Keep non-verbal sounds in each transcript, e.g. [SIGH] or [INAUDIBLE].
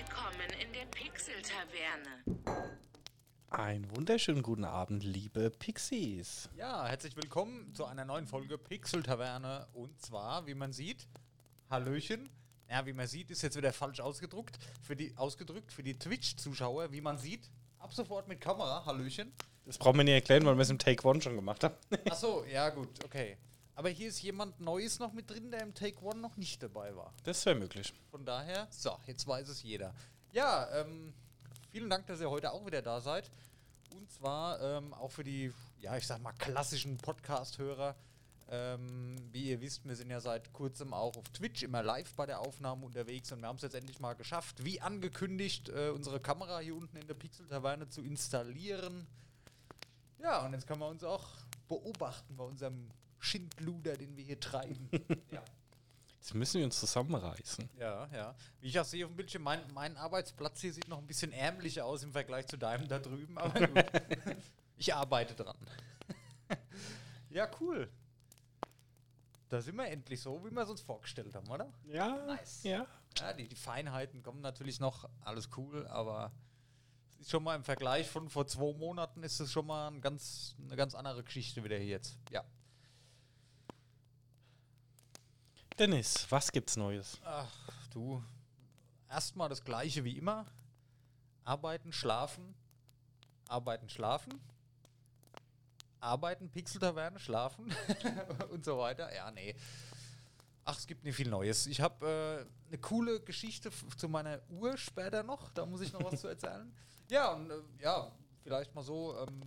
Willkommen in der Pixel-Taverne. Einen wunderschönen guten Abend, liebe Pixies. Ja, herzlich willkommen zu einer neuen Folge Pixel Taverne. Und zwar, wie man sieht, Hallöchen. Ja, wie man sieht, ist jetzt wieder falsch ausgedruckt. Für die, ausgedrückt für die Twitch-Zuschauer, wie man sieht, ab sofort mit Kamera. Hallöchen. Das brauchen wir nicht erklären, weil wir es im Take One schon gemacht haben. Achso, ja, gut, okay. Aber hier ist jemand Neues noch mit drin, der im Take One noch nicht dabei war. Das wäre möglich. Von daher, so, jetzt weiß es jeder. Ja, ähm, vielen Dank, dass ihr heute auch wieder da seid. Und zwar ähm, auch für die, ja, ich sag mal, klassischen Podcast-Hörer. Ähm, wie ihr wisst, wir sind ja seit kurzem auch auf Twitch immer live bei der Aufnahme unterwegs und wir haben es jetzt endlich mal geschafft, wie angekündigt, äh, unsere Kamera hier unten in der Pixel-Taverne zu installieren. Ja, und jetzt kann man uns auch beobachten bei unserem Schindluder, den wir hier treiben. [LAUGHS] ja. Jetzt müssen wir uns zusammenreißen. Ja, ja. Wie ich auch sehe auf dem Bildschirm, mein, mein Arbeitsplatz hier sieht noch ein bisschen ärmlicher aus im Vergleich zu deinem da drüben, aber gut. [LAUGHS] ich arbeite dran. [LAUGHS] ja, cool. Da sind wir endlich so, wie wir es uns vorgestellt haben, oder? Ja, Nice. ja. Ja, die, die Feinheiten kommen natürlich noch, alles cool, aber schon mal im Vergleich von vor zwei Monaten ist es schon mal ein ganz, eine ganz andere Geschichte wieder hier jetzt. Ja. Dennis, was gibt's Neues? Ach, du. Erstmal das gleiche wie immer. Arbeiten, schlafen. Arbeiten, schlafen. Arbeiten, Pixel-Taverne, schlafen. [LAUGHS] und so weiter. Ja, nee. Ach, es gibt nicht viel Neues. Ich habe äh, eine coole Geschichte zu meiner Uhr später noch. Da muss ich noch was zu erzählen. [LAUGHS] Ja, und äh, ja, vielleicht mal so. Ähm,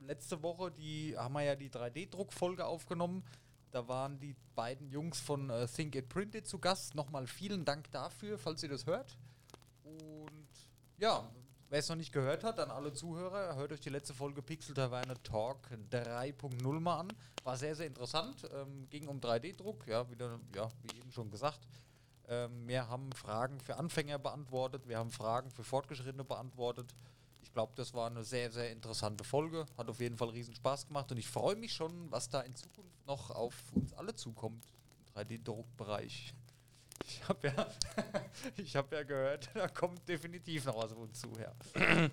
letzte Woche die, haben wir ja die 3D-Druckfolge aufgenommen. Da waren die beiden Jungs von äh, Think It Printed zu Gast. Nochmal vielen Dank dafür, falls ihr das hört. Und ja, wer es noch nicht gehört hat, an alle Zuhörer, hört euch die letzte Folge Pixel Taverne Talk 3.0 mal an. War sehr, sehr interessant. Ähm, ging um 3D-Druck, ja, wieder, ja, wie eben schon gesagt. Ähm, wir haben Fragen für Anfänger beantwortet, wir haben Fragen für Fortgeschrittene beantwortet. Ich glaube, das war eine sehr, sehr interessante Folge. Hat auf jeden Fall riesen Spaß gemacht und ich freue mich schon, was da in Zukunft noch auf uns alle zukommt im 3D-Druckbereich. Ich habe ja, [LAUGHS] ich hab ja gehört, da kommt definitiv noch was auf uns zu. Ja. [LAUGHS]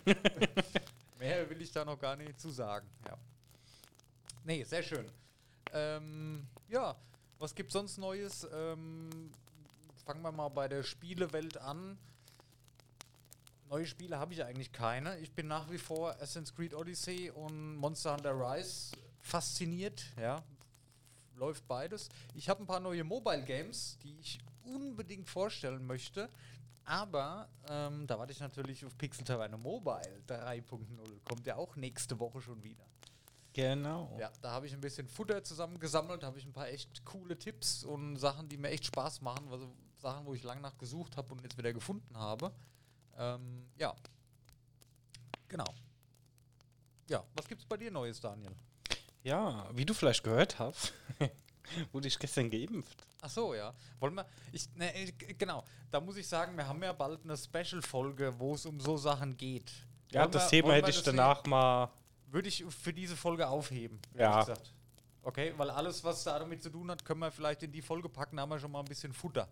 Mehr will ich da noch gar nicht zu sagen. Ja. Nee, sehr schön. Ähm, ja, was gibt sonst Neues? Ähm, fangen wir mal bei der Spielewelt an. Neue Spiele habe ich eigentlich keine. Ich bin nach wie vor Assassin's Creed Odyssey und Monster Hunter Rise fasziniert. Ja, läuft beides. Ich habe ein paar neue Mobile Games, die ich unbedingt vorstellen möchte. Aber ähm, da warte ich natürlich auf Pixel Taverne Mobile 3.0. Kommt ja auch nächste Woche schon wieder. Genau. Ja, da habe ich ein bisschen Futter zusammengesammelt, habe ich ein paar echt coole Tipps und Sachen, die mir echt Spaß machen, also Sachen, wo ich lange nach gesucht habe und jetzt wieder gefunden habe. Ähm, ja. Genau. Ja, was gibt's bei dir Neues, Daniel? Ja, wie du vielleicht gehört hast, [LAUGHS] wurde ich gestern geimpft. Ach so, ja. Wollen wir, ich, ne, äh, genau, da muss ich sagen, wir haben ja bald eine Special-Folge, wo es um so Sachen geht. Ja, Wollen das wir- Thema hätte ich danach mal. Würde ich für diese Folge aufheben. Ja. ehrlich gesagt. Okay, weil alles, was da damit zu tun hat, können wir vielleicht in die Folge packen, da haben wir schon mal ein bisschen Futter.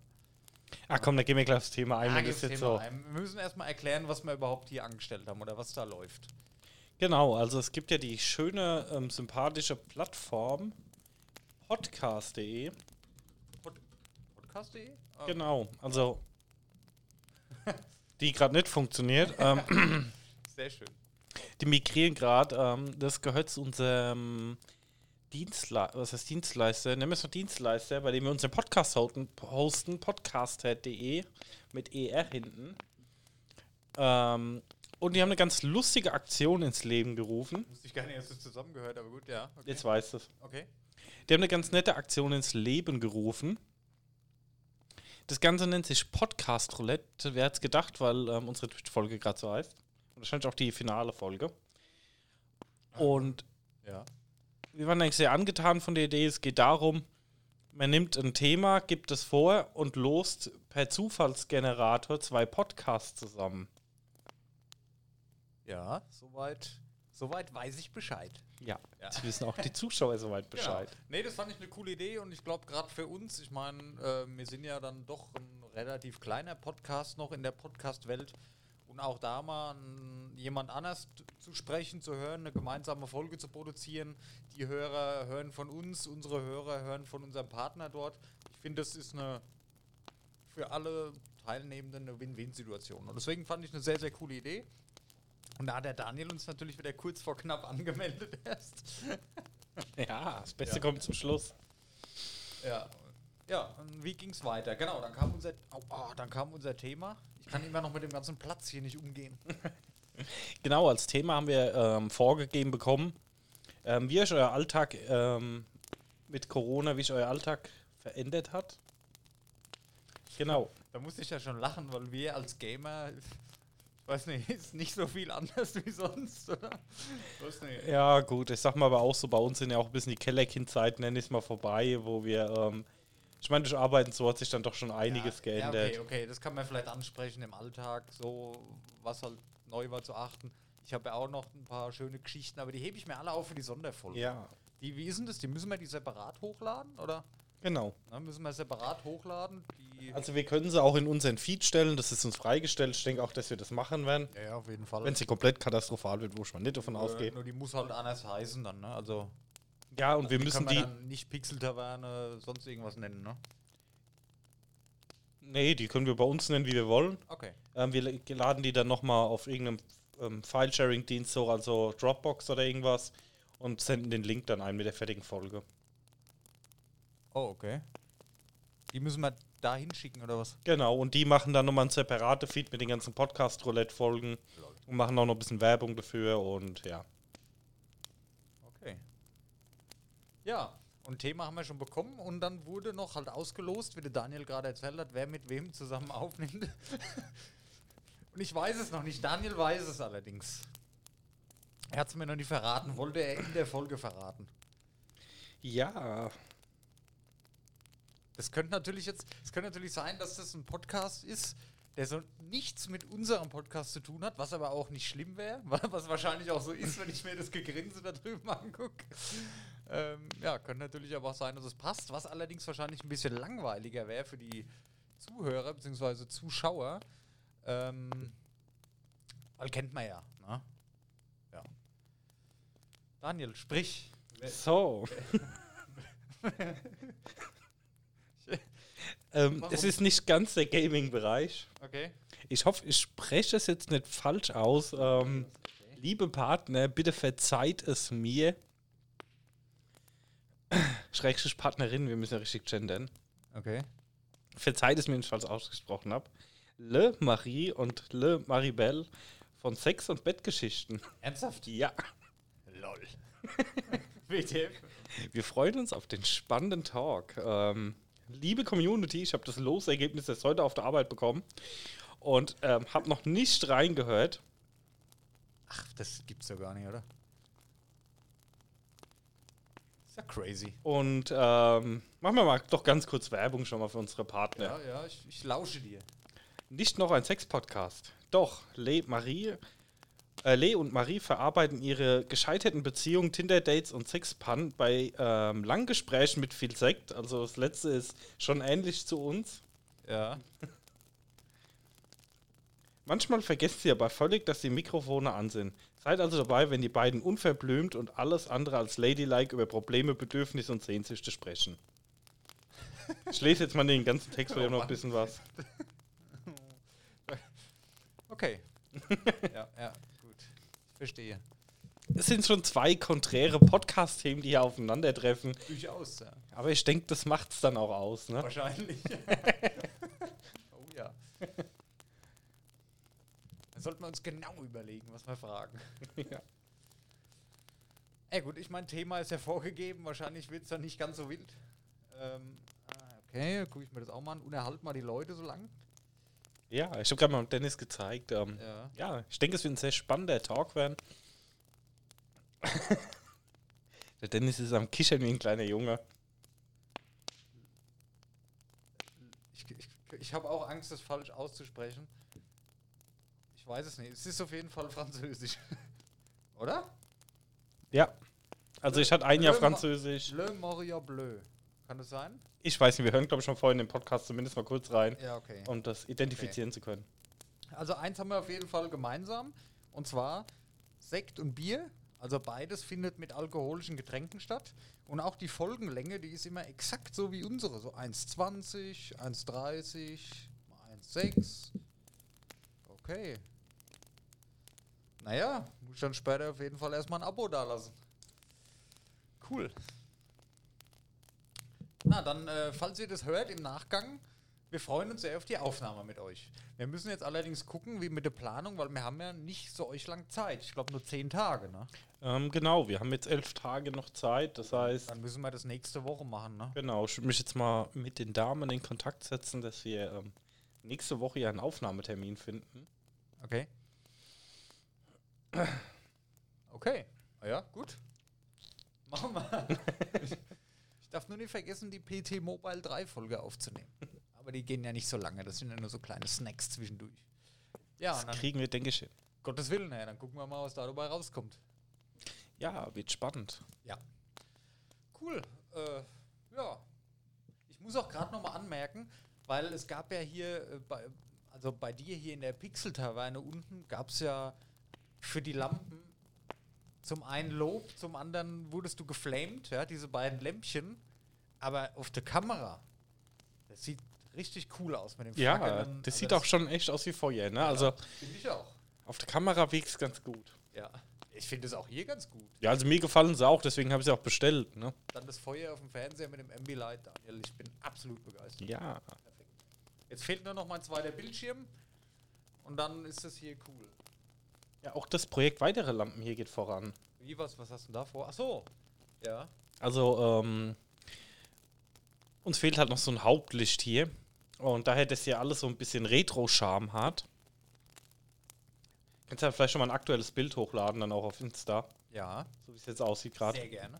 Ach komm, da gehen wir gleich aufs Thema ein. Ah, das jetzt Thema so. ein. Wir müssen erstmal erklären, was wir überhaupt hier angestellt haben oder was da läuft. Genau, also es gibt ja die schöne, ähm, sympathische Plattform podcast.de. Pod Podcast.de? Ah, Genau, also die gerade nicht funktioniert. ähm, Sehr schön. die migrieren gerade. Ähm, das gehört zu unserem Dienstleister, was heißt Dienstleister? Nennen wir es mal Dienstleister, bei dem wir unseren Podcast hosten, hosten podcaster.de mit ER hinten. Ähm, und die haben eine ganz lustige Aktion ins Leben gerufen. Wusste ich gar nicht, dass das zusammengehört, aber gut, ja. Okay. Jetzt weißt du es. okay. Die haben eine ganz nette Aktion ins Leben gerufen. Das Ganze nennt sich Podcast Roulette. Wer hat's gedacht, weil ähm, unsere Twitch-Folge gerade so heißt. Und wahrscheinlich auch die finale Folge. Und Ja. Wir waren eigentlich sehr angetan von der Idee. Es geht darum, man nimmt ein Thema, gibt es vor und lost per Zufallsgenerator zwei Podcasts zusammen. Ja, soweit, soweit weiß ich Bescheid. Ja, Ja. jetzt wissen auch die Zuschauer soweit Bescheid. Genau. Nee, das fand ich eine coole Idee und ich glaube, gerade für uns, ich meine, äh, wir sind ja dann doch ein relativ kleiner Podcast noch in der Podcast-Welt. Und auch da mal an jemand anders zu sprechen, zu hören, eine gemeinsame Folge zu produzieren. Die Hörer hören von uns, unsere Hörer hören von unserem Partner dort. Ich finde, das ist eine für alle Teilnehmenden eine Win-Win-Situation. Und deswegen fand ich eine sehr, sehr coole Idee. Und da hat der Daniel uns natürlich wieder kurz vor knapp angemeldet [LAUGHS] erst. Ja, das Beste Ja. kommt zum Schluss. Ja. Ja, und wie ging's weiter? Genau, dann kam unser, oh, oh, dann kam unser Thema. Ich kann immer noch mit dem ganzen Platz hier nicht umgehen. [LAUGHS] Genau, als Thema haben wir ähm, vorgegeben bekommen, ähm, wie euch euer Alltag ähm, mit Corona, wie sich euer Alltag verändert hat. Genau. Da musste ich ja schon lachen, weil wir als Gamer, ich weiß nicht, [LAUGHS] ist nicht so viel anders wie sonst, oder? Ja, gut, ich sag mal aber auch so, bei uns sind ja auch ein bisschen die Kellerkind-Zeiten, nenne ich es mal, vorbei, wo wir, ähm, ich meine, durch Arbeiten so hat sich dann doch schon einiges ja, Ja, geändert. okay, okay, das kann man vielleicht ansprechen im Alltag, so was halt neu war zu achten. Ich habe ja auch noch ein paar schöne Geschichten, aber die hebe ich mir alle auf für die Sonderfolge. Ja, Die, wie ist denn das? Die müssen wir die separat hochladen, oder? genau. Na, müssen wir separat hochladen? Also wir können sie auch in unseren Feed stellen, das ist uns freigestellt. Ich denke auch, dass wir das machen werden. ja, ja, auf jeden Fall. Wenn sie komplett katastrophal wird, wo ich mal nicht davon Äh, ausgehe. Nur die muss halt anders heißen dann, ne? Also Ja, und wir müssen kann man die. dann nicht Pixel-Taverne, sonst irgendwas nennen, ne? Nee, die können wir bei uns nennen, wie wir wollen. Okay. Ähm, wir la- laden die dann nochmal auf irgendeinem ähm, File-Sharing-Dienst, so, also Dropbox oder irgendwas, und senden den Link dann ein mit der fertigen Folge. Oh, okay. Die müssen wir da hinschicken, oder was? Genau, und die machen dann nochmal ein separate Feed mit den ganzen Podcast-Roulette-Folgen und machen auch noch ein bisschen Werbung dafür und ja. Okay. Ja, und Thema haben wir schon bekommen und dann wurde noch halt ausgelost, wie der Daniel gerade erzählt hat, wer mit wem zusammen [LAUGHS] aufnimmt. und ich weiß es noch nicht. Daniel weiß es allerdings. Er hat es mir noch nicht verraten, wollte er in der Folge verraten. Ja, Das könnte natürlich jetzt, es könnte natürlich sein, dass das ein Podcast ist, der so nichts mit unserem Podcast zu tun hat, was aber auch nicht schlimm wäre, [LAUGHS] was wahrscheinlich auch so ist, wenn ich mir das Gegrinse da drüben angucke. Ähm, ja, könnte natürlich aber auch sein, dass es passt, was allerdings wahrscheinlich ein bisschen langweiliger wäre für die Zuhörer bzw. Zuschauer. Ähm, weil kennt man ja, ne? Ja. Daniel, sprich. so. [LAUGHS] ähm, es ist nicht ganz der Gaming-Bereich. Okay. Ich hoffe, ich spreche es jetzt nicht falsch aus. Ähm, liebe Partner, bitte verzeiht es mir. Schrägstrich Partnerin, wir müssen ja richtig gendern. Okay. Verzeiht es mir, wenn ich falsch ausgesprochen habe. Le Marie und Le Maribel von Sex- und Bettgeschichten. Ernsthaft? Ja. Lol. [LAUGHS] WTF? Wir freuen uns auf den spannenden Talk. Ähm, liebe Community, ich habe das Losergebnis erst heute auf der Arbeit bekommen und ähm, habe noch nicht reingehört. Ach, das gibt's doch gar nicht, oder? Ist ja crazy. Und ähm, machen wir mal doch ganz kurz Werbung schon mal für unsere Partner. Ja, ja, ich, ich lausche dir. Nicht noch ein Sex-Podcast. Doch, Le, Marie, äh, Le und Marie verarbeiten ihre gescheiterten Beziehungen, Tinder-Dates und Sexpan bei ähm, langen Gesprächen mit viel Sekt. Also das letzte ist schon ähnlich zu uns. Ja. [LAUGHS] Manchmal vergesst ihr aber völlig, dass die Mikrofone an sind. Seid also dabei, wenn die beiden unverblümt und alles andere als ladylike über Probleme, Bedürfnisse und Sehnsüchte sprechen. Ich lese jetzt mal den ganzen Text, weil ich noch ein bisschen was. Okay. ja, ja, gut. Ich verstehe. Es sind schon zwei konträre Podcast-Themen, die hier aufeinandertreffen. Durchaus, ja. Aber ich denke, das macht es dann auch aus. Ne? Wahrscheinlich. [LAUGHS] oh ja. Dann sollten wir uns genau überlegen, was wir fragen. [LAUGHS] Ja. Ey, gut, ich mein Thema ist ja vorgegeben. Wahrscheinlich wird es dann nicht ganz so wild. Ähm, ah, okay, gucke ich mir das auch mal an. Unterhalt mal die Leute so lang. Ja, ich habe gerade mal Dennis gezeigt. Ähm, Ja. ja, ich denke, es wird ein sehr spannender Talk werden. [LAUGHS] Der Dennis ist am Kichern wie ein kleiner Junge. Ich, ich, ich habe auch Angst, das falsch auszusprechen. Ich weiß es nicht. Es ist auf jeden Fall Französisch. [LAUGHS] Oder? Ja. Also ich hatte ein Jahr Le Französisch. Le Moria Bleu. Kann das sein? Ich weiß nicht, wir hören, glaube ich, schon vorhin in den Podcast zumindest mal kurz rein, Ja, okay. um das identifizieren zu können. Also eins haben wir auf jeden Fall gemeinsam. Und zwar Sekt und Bier. Also beides findet mit alkoholischen Getränken statt. Und auch die Folgenlänge, die ist immer exakt so wie unsere. So 1,20, 1,30, 1,6. Okay. Naja, muss dann später auf jeden Fall erstmal ein Abo dalassen. Cool. Na, dann, äh, falls ihr das hört im Nachgang, wir freuen uns sehr auf die Aufnahme mit euch. Wir müssen jetzt allerdings gucken, wie mit der Planung, weil wir haben ja nicht so euch lang Zeit. Ich glaube nur zehn Tage, ne? Ähm, genau, wir haben jetzt elf Tage noch Zeit. Das heißt, Dann müssen wir das nächste Woche machen, ne? genau, ich würde mich jetzt mal mit den Damen in Kontakt setzen, dass wir ähm, nächste Woche ja einen Aufnahmetermin finden. Okay. Okay. Ah ja, gut. Machen wir. [LAUGHS] ich darf nur nicht vergessen, die PT Mobile 3 Folge aufzunehmen. Aber die gehen ja nicht so lange, das sind ja nur so kleine Snacks zwischendurch. Ja, Das dann, kriegen wir, denke ich, hin. Gottes Willen, ja, dann gucken wir mal, was da dabei rauskommt. Ja, wird spannend. Ja. Cool. Äh, ja. Ich muss auch gerade nochmal anmerken, weil es gab ja hier, äh, bei, also bei dir hier in der Pixel-Taverne unten, gab es ja für die Lampen zum einen Lob, zum anderen wurdest du geflamed, ja, diese beiden Lämpchen. Aber auf der Kamera, das sieht richtig cool aus mit dem Ja, flackernden- das also sieht auch schon echt aus wie Feuer, ne? Also Finde ich auch. auf der Kamera wirkt es ganz gut. Ja. Ich finde es auch hier ganz gut. Ja, also mir gefallen sie auch, deswegen habe ich sie auch bestellt, ne? Dann das Feuer auf dem Fernseher mit dem Ambilight, Daniel. Ich bin absolut begeistert. Ja. Perfekt. Jetzt fehlt nur noch mein zweiter Bildschirm und dann ist das hier cool. Ja, auch das Projekt weitere Lampen hier geht voran. Wie, was, was hast du da vor? Ach so. Ja. Also, ähm, uns fehlt halt noch so ein Hauptlicht hier. Und daher das hier alles so ein bisschen Retro-Charme hat. Kannst ja vielleicht schon mal ein aktuelles Bild hochladen, dann auch auf Insta. Ja. So wie es jetzt aussieht gerade. Sehr gerne.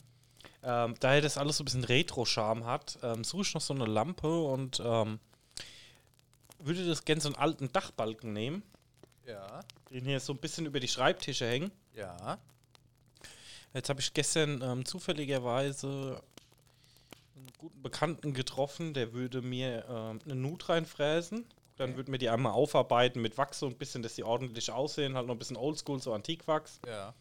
Ähm, daher das alles so ein bisschen Retro-Charme hat, ähm, suche ich noch so eine Lampe und ähm, würde das gerne so einen alten Dachbalken nehmen, Ja. den hier so ein bisschen über die Schreibtische hängen. Ja. Jetzt habe ich gestern ähm, zufälligerweise einen guten Bekannten getroffen, der würde mir ähm, eine Nut reinfräsen. Dann Okay. würden wir die einmal aufarbeiten mit Wachs so ein bisschen, dass die ordentlich aussehen, halt noch ein bisschen oldschool, so Antikwachs. Ja.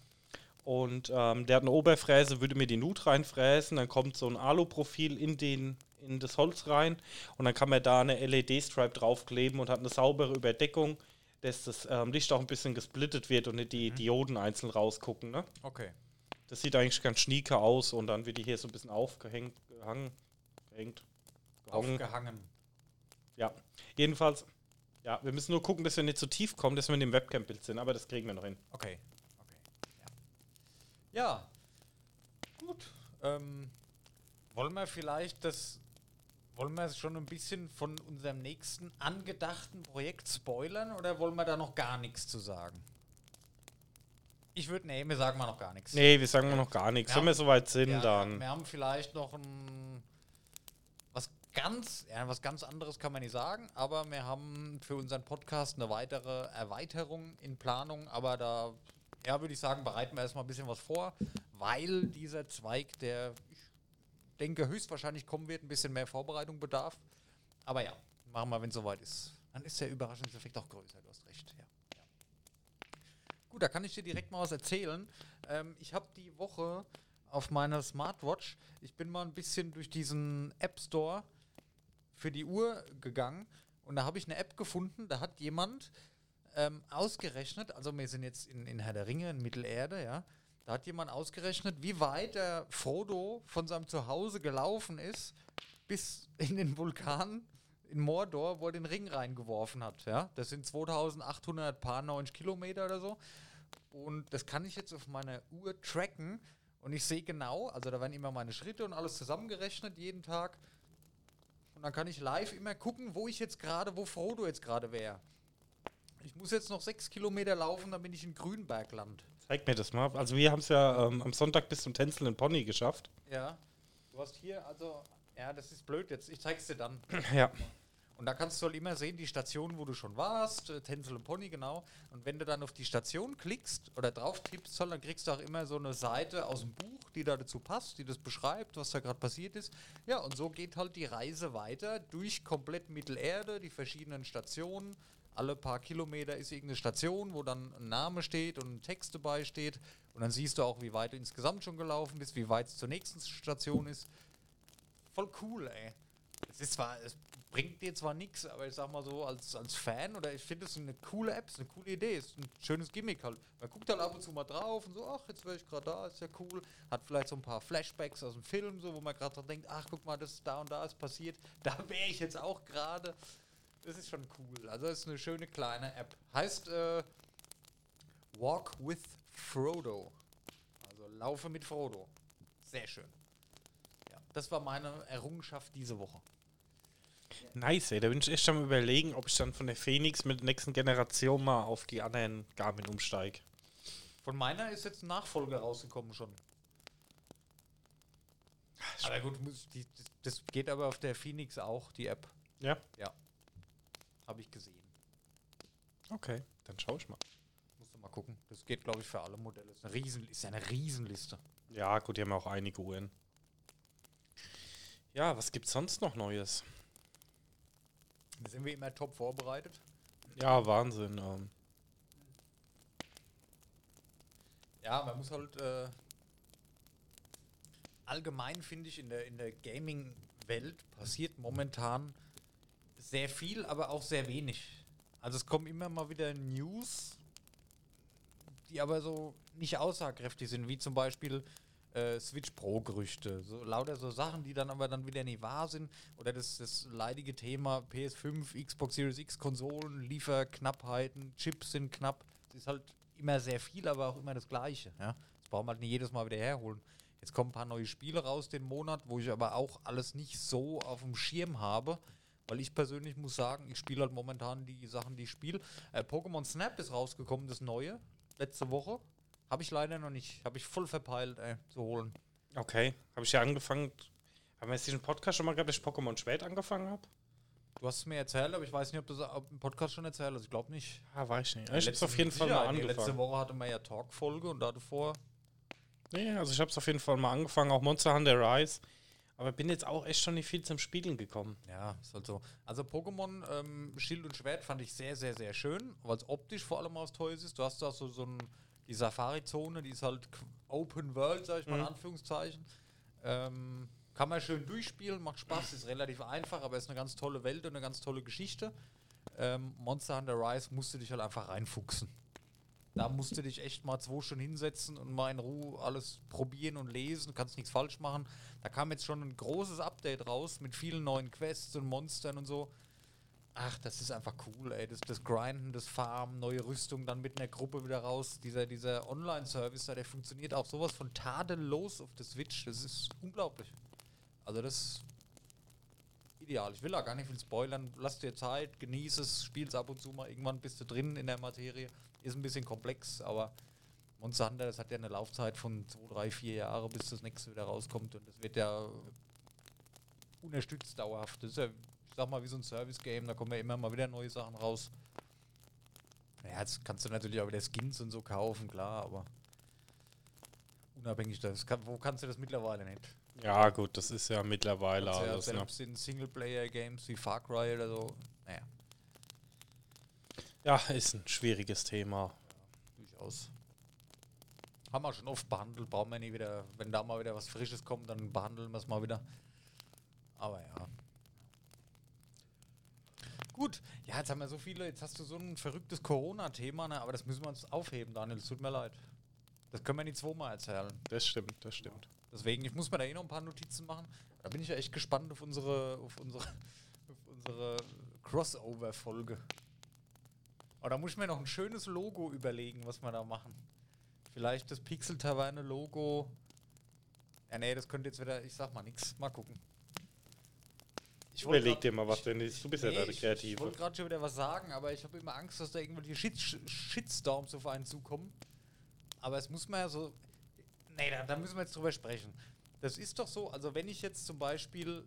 Und ähm, der hat eine Oberfräse, würde mir die Nut reinfräsen, dann kommt so ein Aluprofil in, den, in das Holz rein und dann kann man da eine LED-Stripe draufkleben und hat eine saubere Überdeckung, dass das ähm, Licht auch ein bisschen gesplittet wird und nicht die Dioden einzeln rausgucken. Ne? Okay. Das sieht eigentlich ganz schnieke aus und dann wird die hier so ein bisschen aufgehängt, gehangen, gehängt, gehangen. Aufgehangen. Ja, jedenfalls, ja, wir müssen nur gucken, dass wir nicht zu tief kommen, dass wir in dem Webcam-Bild sind, aber das kriegen wir noch hin. Okay. Okay. Ja. Ja. Gut. Ähm, wollen wir vielleicht das. Wollen wir schon ein bisschen von unserem nächsten angedachten Projekt spoilern oder wollen wir da noch gar nichts zu sagen? Ich würde, nee, wir sagen mal noch gar nichts. Nee, wir sagen mal noch gar nichts. Wenn wir soweit sind, Ja, dann. Wir haben vielleicht noch ein was ganz, ja, was ganz anderes kann man nicht sagen, aber wir haben für unseren Podcast eine weitere Erweiterung in Planung, aber da, ja, würde ich sagen, bereiten wir erstmal ein bisschen was vor, weil dieser Zweig, der denke höchstwahrscheinlich kommen wird, ein bisschen mehr Vorbereitung bedarf. Aber ja, machen wir, wenn es soweit ist. Dann ist der Überraschungseffekt auch größer, du hast recht, ja. Gut, da kann ich dir direkt mal was erzählen. Ähm, ich habe die Woche auf meiner Smartwatch, ich bin mal ein bisschen durch diesen App Store für die Uhr gegangen und da habe ich eine App gefunden, da hat jemand ähm, ausgerechnet, also wir sind jetzt in, in Herr der Ringe, in Mittelerde, ja, da hat jemand ausgerechnet, wie weit der Frodo von seinem Zuhause gelaufen ist, bis in den Vulkan in Mordor, wo er den Ring reingeworfen hat. Ja? Das sind 2800 paar 90 Kilometer oder so. Und das kann ich jetzt auf meiner Uhr tracken. Und ich sehe genau, also da werden immer meine Schritte und alles zusammengerechnet jeden Tag. Und dann kann ich live immer gucken, wo ich jetzt gerade, wo Frodo jetzt gerade wäre. Ich muss jetzt noch sechs Kilometer laufen, dann bin ich in Grünbergland. Zeig mir das mal. Also, wir haben es ja ähm, am Sonntag bis zum tänzelnden Pony geschafft. Ja. Du hast hier, also, ja, das ist blöd jetzt. Ich zeig's dir dann. [CLEARS THROAT] Ja. Und da kannst du halt immer sehen, die Station, wo du schon warst, äh, Tänzel und Pony, genau. Und wenn du dann auf die Station klickst oder drauf tippst, dann kriegst du auch immer so eine Seite aus dem Buch. die da dazu passt, die das beschreibt, was da gerade passiert ist. Ja, und so geht halt die Reise weiter durch komplett Mittelerde, die verschiedenen Stationen. Alle paar Kilometer ist irgendeine Station, wo dann ein Name steht und ein Text dabei steht. Und dann siehst du auch, wie weit du insgesamt schon gelaufen bist, wie weit es zur nächsten Station ist. Voll cool, ey. Es ist zwar, es bringt dir zwar nichts, aber ich sag mal so, als, als Fan oder ich finde es eine coole App, ist eine coole Idee, ist ein schönes Gimmick halt. Man guckt halt ab und zu mal drauf und so, ach, jetzt wäre ich gerade da, ist ja cool. Hat vielleicht so ein paar Flashbacks aus dem Film, so, wo man gerade dran denkt, ach, guck mal, das da und da ist passiert, da wäre ich jetzt auch gerade. Das ist schon cool. Also ist eine schöne kleine App. Heißt äh, Walk with Frodo. Also laufe mit Frodo. Sehr schön. Ja, das war meine Errungenschaft diese Woche. Nice, ey. Da bin ich echt am überlegen, ob ich dann von der Phoenix mit der nächsten Generation mal auf die anderen Garmin umsteige. Von meiner ist jetzt ein Nachfolger rausgekommen schon. Aber gut, das geht aber auf der Phoenix auch, die App. Ja? Ja. Habe ich gesehen. Okay, dann schau ich mal. Musst du mal gucken. Das geht, glaube ich, für alle Modelle. Ist eine, Riesen, ist eine Riesenliste. Ja, gut, die haben auch einige Uhren. Ja, was gibt's sonst noch Neues? Da sind wir immer top vorbereitet. Ja, Wahnsinn. Ähm. Ja, man muss halt äh, allgemein finde ich in der in der Gaming-Welt passiert momentan sehr viel, aber auch sehr wenig. Also es kommen immer mal wieder News, die aber so nicht aussagekräftig sind, wie zum Beispiel äh, Switch Pro-Gerüchte. So, lauter so Sachen, die dann aber dann wieder nicht wahr sind. Oder das, das leidige Thema PS5, Xbox Series X Konsolen, Lieferknappheiten, Chips sind knapp. Es ist halt immer sehr viel, aber auch immer das Gleiche. Ja? Das brauchen wir halt nicht jedes Mal wieder herholen. Jetzt kommen ein paar neue Spiele raus den Monat, wo ich aber auch alles nicht so auf dem Schirm habe. Weil ich persönlich muss sagen, ich spiele halt momentan die Sachen, die ich spiele. Äh, Pokémon Snap ist rausgekommen, das neue, letzte Woche. Habe ich leider noch nicht. Habe ich voll verpeilt, ey, zu holen. Okay, habe ich ja angefangen. Haben wir jetzt diesen Podcast schon mal gehabt, dass ich Pokémon spät angefangen habe? Du hast es mir erzählt, aber ich weiß nicht, ob du das im Podcast schon erzählt hast. Ich glaube nicht. Ah, weiß ich nicht. Ich habe es auf jeden Fall mal die Letzte angefangen. Woche hatte man ja Talk-Folge und da davor. Nee, also ich habe es auf jeden Fall mal angefangen, auch Monster Hunter Rise. Aber bin jetzt auch echt schon nicht viel zum Spielen gekommen. Ja, ist halt so. Also Pokémon ähm, Schild und Schwert fand ich sehr, sehr, sehr schön, weil es optisch vor allem aus toll ist. Du hast da so, so ein, die Safari-Zone, die ist halt Open World, sag ich mal in Mhm. Anführungszeichen. Ähm, kann man schön durchspielen, macht Spaß, ist relativ einfach, aber ist eine ganz tolle Welt und eine ganz tolle Geschichte. Ähm, Monster Hunter Rise musst du dich halt einfach reinfuchsen. Da musst du dich echt mal zwei Stunden hinsetzen und mal in Ruhe alles probieren und lesen. Du kannst nichts falsch machen. Da kam jetzt schon ein großes Update raus mit vielen neuen Quests und Monstern und so. Ach, das ist einfach cool, ey. Das, das Grinden, das Farmen, neue Rüstung, dann mit einer Gruppe wieder raus. Dieser, dieser Online-Service da, der funktioniert auch sowas von tadellos auf der Switch. Das ist unglaublich. Also das ist ideal. Ich will da gar nicht viel spoilern. Lass dir Zeit, genieß es, spiel's ab und zu mal. Irgendwann bist du drin in der Materie. Ist ein bisschen komplex, aber Monster Hunter, das hat ja eine Laufzeit von 2, 3, 4 Jahre, bis das nächste wieder rauskommt. Und das wird ja unerstützt dauerhaft. Das ist ja, ich sag mal, wie so ein Service-Game. Da kommen ja immer mal wieder neue Sachen raus. Ja, jetzt kannst du natürlich auch wieder Skins und so kaufen, klar, aber unabhängig das kann, wo kannst du das mittlerweile nicht? Ja, gut, das ist ja mittlerweile Kannst ja alles. Ne? selbst in Singleplayer-Games wie Far Cry oder so. Ja, ist ein schwieriges Thema. durchaus. Haben wir schon oft behandelt, brauchen wir nie wieder. Wenn da mal wieder was Frisches kommt, dann behandeln wir es mal wieder. Aber ja. Gut, ja, jetzt haben wir so viele, jetzt hast du so ein verrücktes Corona-Thema, ne? aber das müssen wir uns aufheben, Daniel, es tut mir leid. Das können wir nicht zweimal erzählen. Das stimmt, das stimmt. Deswegen, ich muss mir da eh noch ein paar Notizen machen. Da bin ich ja echt gespannt auf unsere, auf unsere, [LAUGHS] auf unsere Crossover-Folge. Aber da muss ich mir noch ein schönes Logo überlegen, was wir da machen. Vielleicht das Pixel-Taverne-Logo. Ja, nee, das könnte jetzt wieder, ich sag mal nichts. Mal gucken. Ich Überleg dir mal was, denn du bist ja Nee, da der ich, ich wollte gerade schon wieder was sagen, aber ich habe immer Angst, dass da irgendwelche Shit Shitstorms auf einen zukommen. Aber es muss man ja so. Nee, da, da müssen wir jetzt drüber sprechen. Das ist doch so, also wenn ich jetzt zum Beispiel.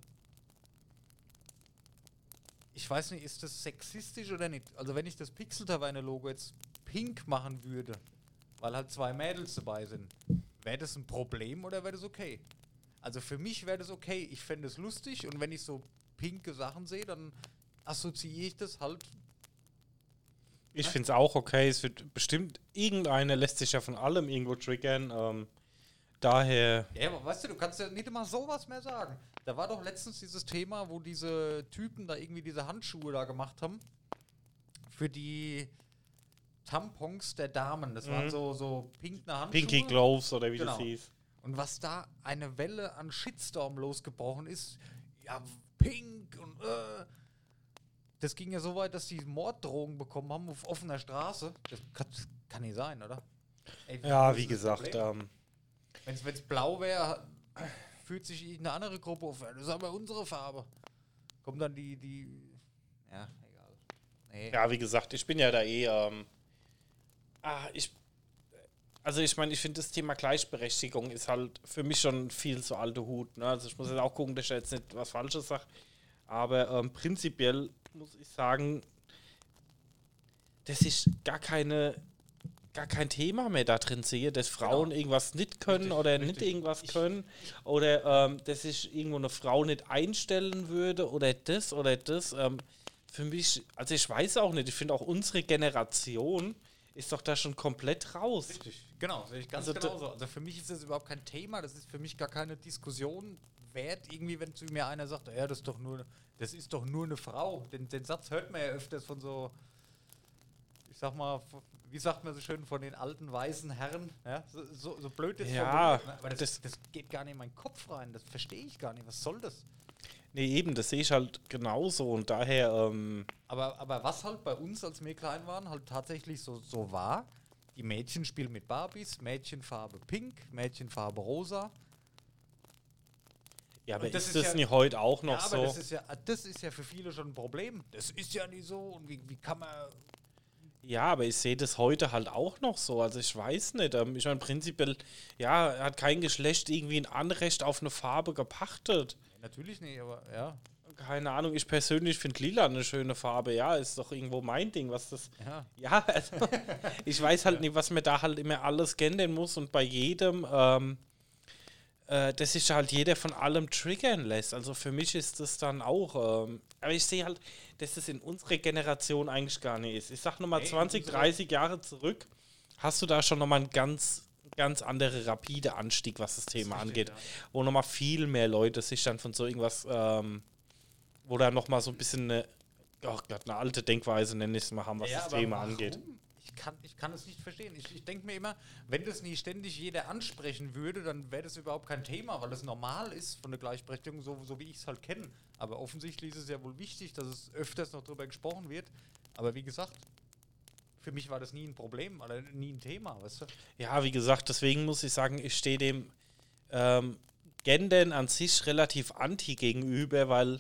Ich weiß nicht, ist das sexistisch oder nicht? Also wenn ich das Pixel-Taverne-Logo jetzt pink machen würde, weil halt zwei Mädels dabei sind, wäre das ein Problem oder wäre das okay? Also für mich wäre das okay. Ich fände es lustig und wenn ich so pinke Sachen sehe, dann assoziiere ich das halt. Ich finde es auch okay. Es wird bestimmt, irgendeiner lässt sich ja von allem irgendwo triggern. Ähm, daher, Ja, aber weißt du, du kannst ja nicht immer sowas mehr sagen. Da war doch letztens dieses Thema, wo diese Typen da irgendwie diese Handschuhe da gemacht haben. Für die Tampons der Damen. Das waren Mhm. so, so pinkne Handschuhe. Pinky Gloves oder wie Genau. das hieß. Und was da eine Welle an Shitstorm losgebrochen ist, ja, pink und äh, das ging ja so weit, dass die Morddrohungen bekommen haben auf offener Straße. Das kann, kann nicht sein, oder? Ey, Ja, wie gesagt, ähm, Wenn es blau wäre, fühlt sich irgendeine andere Gruppe auf. Das ist aber unsere Farbe. Kommt dann die, die. Ja, egal. Nee. ja, wie gesagt, ich bin ja da eh, ähm, ah, ich, also ich meine, ich finde das Thema Gleichberechtigung ist halt für mich schon viel zu alte Hut. Ne? Also ich muss jetzt auch gucken, dass ich jetzt nicht was Falsches sage. Aber ähm, prinzipiell muss ich sagen, dass ich gar keine gar kein Thema mehr da drin sehe, dass Frauen irgendwas nicht können Richtig, oder richtig. nicht irgendwas können oder ähm, dass ich irgendwo eine Frau nicht einstellen würde oder das oder das. Ähm, für mich, also ich weiß auch nicht, ich finde auch unsere Generation ist doch da schon komplett raus. Richtig, genau, ganz Also genauso. Also für mich ist das überhaupt kein Thema, das ist für mich gar keine Diskussion wert, irgendwie, wenn zu mir einer sagt, ja, das ist doch nur, das ist doch nur eine Frau. Den, den Satz hört man ja öfters von so, ich sag mal, wie sagt man so schön, von den alten weißen Herren, ja, so, so, so blöd ist Ja, ne? aber das, das- das, geht gar nicht in meinen Kopf rein, das verstehe ich gar nicht, was soll das? Nee, eben, das sehe ich halt genauso und daher, ähm, Aber, aber was halt bei uns, als wir klein waren, halt tatsächlich so, so war, die Mädchen spielen mit Barbies, Mädchenfarbe pink, Mädchenfarbe rosa. ja, aber das ist ist das ja- nicht heute auch noch ja, aber so? das ist ja, das ist ja für viele schon ein Problem. Das ist ja nicht so. Und wie, wie kann man. Ja, aber ich sehe das heute halt auch noch so. Also ich weiß nicht. Ähm, ich meine, prinzipiell, ja, hat kein Geschlecht irgendwie ein Anrecht auf eine Farbe gepachtet. Natürlich nicht, aber ja. Keine Ahnung, ich persönlich finde lila eine schöne Farbe. Ja, ist doch irgendwo mein Ding, was das. Ja. Ja, also, [LAUGHS] ich weiß halt nicht, was mir da halt immer alles scannen muss und bei jedem, ähm, äh, dass sich halt jeder von allem triggern lässt. Also für mich ist das dann auch, ähm, aber ich sehe halt, dass das in unserer Generation eigentlich gar nicht ist. Ich sag nochmal Nee, 20, unsere- 30 Jahre zurück, hast du da schon nochmal einen ganz, ganz andere rapide Anstieg, was das Thema richtig, angeht. ja. Wo nochmal viel mehr Leute sich dann von so irgendwas, ähm, wo da nochmal so ein bisschen eine, oh Gott, eine alte Denkweise, nenne ich es mal, haben, was Ja, das Thema warum? angeht. Ich kann, ich kann es nicht verstehen. Ich, ich denke mir immer, wenn das nie ständig jeder ansprechen würde, dann wäre das überhaupt kein Thema, weil das normal ist von der Gleichberechtigung, so, so wie ich es halt kenne. Aber offensichtlich ist es ja wohl wichtig, dass es öfters noch darüber gesprochen wird. Aber wie gesagt, für mich war das nie ein Problem oder nie ein Thema, weißt du? Ja, wie gesagt, deswegen muss ich sagen, ich stehe dem ähm, Gendern an sich relativ anti gegenüber, weil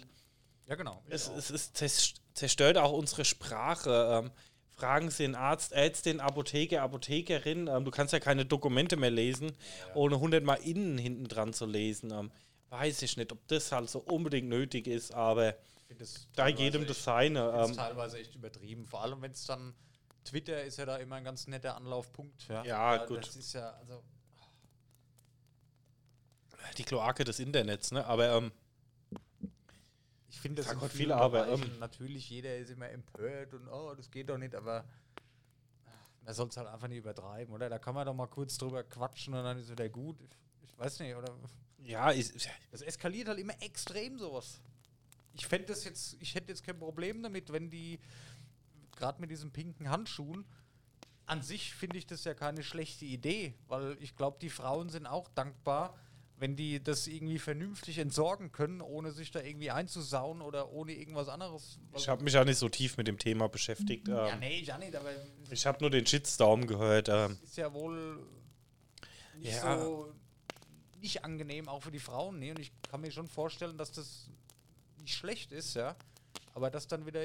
Ja, genau. es, es, es zers- zerstört auch unsere Sprache. Ähm, fragen Sie den Arzt, Ärztin, Apotheker, Apothekerin. Ähm, du kannst ja keine Dokumente mehr lesen, ohne hundertmal innen hinten dran zu lesen. Ähm, weiß ich nicht, ob das halt so unbedingt nötig ist, aber da jedem das seine. Das ist Ähm, teilweise echt übertrieben. Vor allem, wenn es dann Twitter ist ja da immer ein ganz netter Anlaufpunkt. Ja, Ja, gut. Das ist ja, also, die Kloake des Internets, ne? Aber ähm, ich finde das in Gott vielen viel, aber, ähm, natürlich, jeder ist immer empört und oh, das geht doch nicht, aber man soll es halt einfach nicht übertreiben, oder? Da kann man doch mal kurz drüber quatschen und dann ist wieder gut. Ich, ich weiß nicht, oder? ja, Das eskaliert halt immer extrem sowas. Ich fände das jetzt, ich hätte jetzt kein Problem damit, wenn die, gerade mit diesen pinken Handschuhen, an sich finde ich das ja keine schlechte Idee, weil ich glaube, die Frauen sind auch dankbar, wenn die das irgendwie vernünftig entsorgen können, ohne sich da irgendwie einzusauen oder ohne irgendwas anderes. ich habe mich ja nicht so tief mit dem Thema beschäftigt. ja, Ähm, nee, ja nicht, aber Ich habe nur den Shitstorm gehört. Ähm, ist ja wohl nicht Ja. so nicht angenehm, auch für die Frauen. Nee, und ich kann mir schon vorstellen, dass das nicht schlecht ist, ja. Aber dass dann wieder,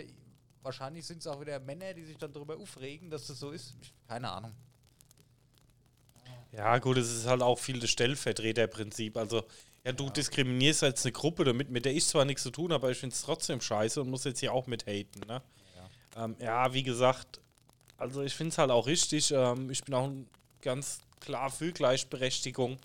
wahrscheinlich sind es auch wieder Männer, die sich dann darüber aufregen, dass das so ist. Ich, keine Ahnung. Ja, gut, es ist halt auch viel das Stellvertreterprinzip. Also, ja, du diskriminierst als eine Gruppe, damit, mit der ich zwar nichts zu tun habe, aber ich finde es trotzdem scheiße und muss jetzt hier auch mit haten. Ne? Ja. Ähm, ja, wie gesagt, also ich finde es halt auch richtig. Ähm, ich bin auch ganz klar für Gleichberechtigung,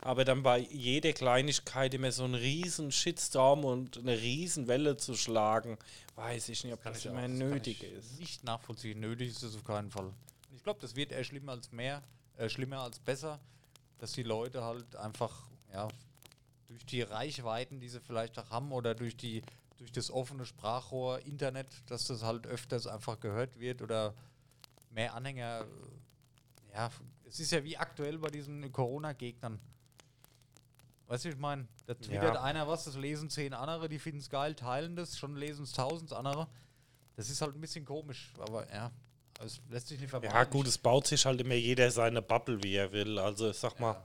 aber dann bei jeder Kleinigkeit immer so einen riesen Shitstorm und eine riesen Welle zu schlagen, weiß ich nicht, ob das, ich immer das nötig ist. Nicht nachvollziehen. Nötig ist es auf keinen Fall. Ich glaube, das wird eher schlimmer als mehr, äh, schlimmer als besser, dass die Leute halt einfach, ja, durch die Reichweiten, die sie vielleicht auch haben, oder durch die durch das offene Sprachrohr Internet, dass das halt öfters einfach gehört wird oder mehr Anhänger. äh, Ja, es ist ja wie aktuell bei diesen Corona-Gegnern. Weißt du, ich meine, da twittert Ja. einer was, das lesen zehn andere, die finden es geil, teilen das, schon lesen es tausend andere. Das ist halt ein bisschen komisch, aber ja, es lässt sich nicht vermeiden. Ja, gut, es baut sich halt immer jeder seine Bubble, wie er will. Also, ich sag mal,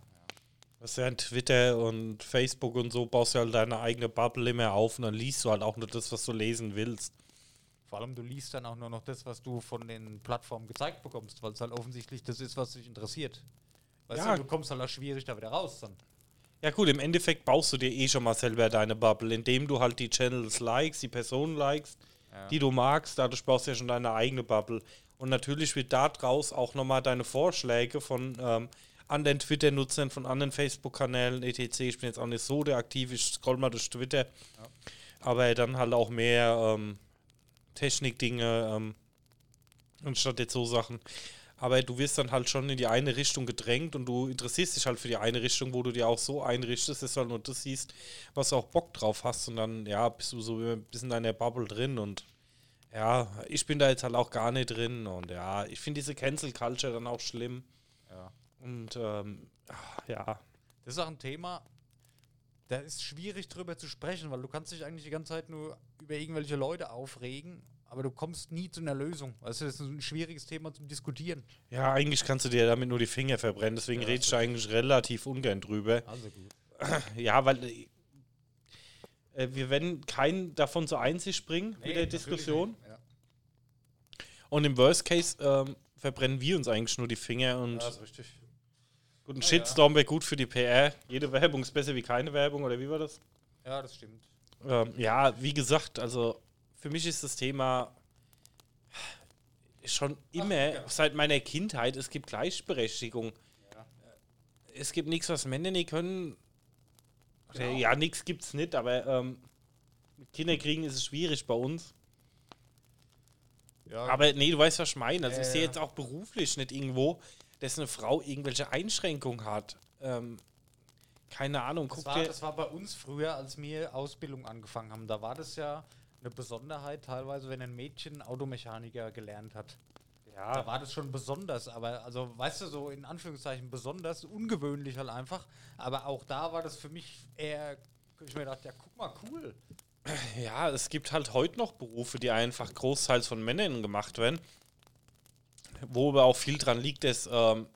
das ist ja in Twitter und Facebook und so, baust du halt deine eigene Bubble immer auf und dann liest du halt auch nur das, was du lesen willst. Vor allem, du liest dann auch nur noch das, was du von den Plattformen gezeigt bekommst, weil es halt offensichtlich das ist, was dich interessiert. Weißt Ja. du, du kommst halt auch schwierig da wieder raus dann. Ja gut, im Endeffekt baust du dir eh schon mal selber deine Bubble, indem du halt die Channels likest, die Personen likest, die du magst, dadurch baust du ja schon deine eigene Bubble. Und natürlich wird da draus auch nochmal deine Vorschläge von ähm, anderen Twitter-Nutzern, von anderen Facebook-Kanälen, etc. Ich bin jetzt auch nicht so der aktiv, ich scroll mal durch Twitter. Aber dann halt auch mehr ähm, Technikdinge ähm, anstatt jetzt so Sachen. Aber du wirst dann halt schon in die eine Richtung gedrängt und du interessierst dich halt für die eine Richtung, wo du dir auch so einrichtest, dass du halt nur das siehst, was du auch Bock drauf hast und dann, ja, bist du so ein bisschen in deiner Bubble drin und ja, ich bin da jetzt halt auch gar nicht drin und ja, ich finde diese Cancel Culture dann auch schlimm Ja. und ähm, ach, ja, Das ist auch ein Thema, da ist schwierig drüber zu sprechen, weil du kannst dich eigentlich die ganze Zeit nur über irgendwelche Leute aufregen, aber du kommst nie zu einer Lösung. Du, das ist ein schwieriges Thema zum Diskutieren. ja, eigentlich kannst du dir damit nur die Finger verbrennen, deswegen Ja, rede ich da eigentlich relativ ungern drüber. Also gut. Ja, weil äh, wir werden keinen davon zur Einsicht bringen mit der Diskussion. Ja. Und im Worst Case ähm, verbrennen wir uns eigentlich nur die Finger und Das ist richtig. gut, ein ja. Shitstorm wäre gut für die PR. Jede Werbung ist besser wie keine Werbung, oder wie war das? Ja, das stimmt. Ähm, ja, wie gesagt, also für mich ist das Thema schon immer, ja. seit meiner Kindheit, es gibt Gleichberechtigung. Es gibt nichts, was Männer nicht können. Genau. ja, nichts gibt es nicht, aber ähm, mit Kinderkriegen ist es schwierig bei uns. Ja, Aber nee, du weißt, was ich meine. Also Ja, ich sehe ja. jetzt auch beruflich nicht irgendwo, dass eine Frau irgendwelche Einschränkungen hat. Ähm, keine Ahnung, das war, dir. das war bei uns früher, als wir Ausbildung angefangen haben. Da war das ja eine Besonderheit teilweise, wenn ein Mädchen Automechaniker gelernt hat. Da Ja, war das schon besonders, aber also weißt du, so in Anführungszeichen besonders, ungewöhnlich halt einfach. Aber auch da war das für mich eher, ich mir gedacht, ja, guck mal, cool. ja, es gibt halt heute noch Berufe, die einfach großteils von Männern gemacht werden. Wo aber auch viel dran liegt, dass, ähm,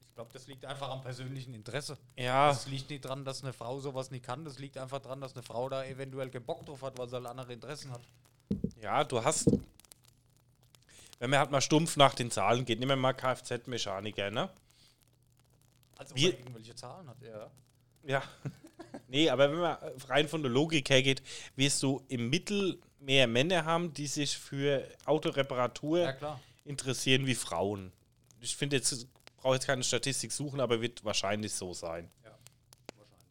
Ich glaube, das liegt einfach am persönlichen Interesse. ja, Das liegt nicht dran, dass eine Frau sowas nicht kann. Das liegt einfach dran, dass eine Frau da eventuell keinen Bock drauf hat, weil sie halt andere Interessen hat. ja, du hast. Wenn man halt mal stumpf nach den Zahlen geht, nehmen wir mal Kfz-Mechaniker, ne? Also wir irgendwelche Zahlen hat, ja. Ja. [LAUGHS] nee, aber wenn man rein von der Logik her geht, wirst du im Mittel mehr Männer haben, die sich für Autoreparatur Ja, interessieren wie Frauen. Ich finde jetzt, brauche jetzt keine Statistik suchen, aber wird wahrscheinlich so sein. Ja, wahrscheinlich.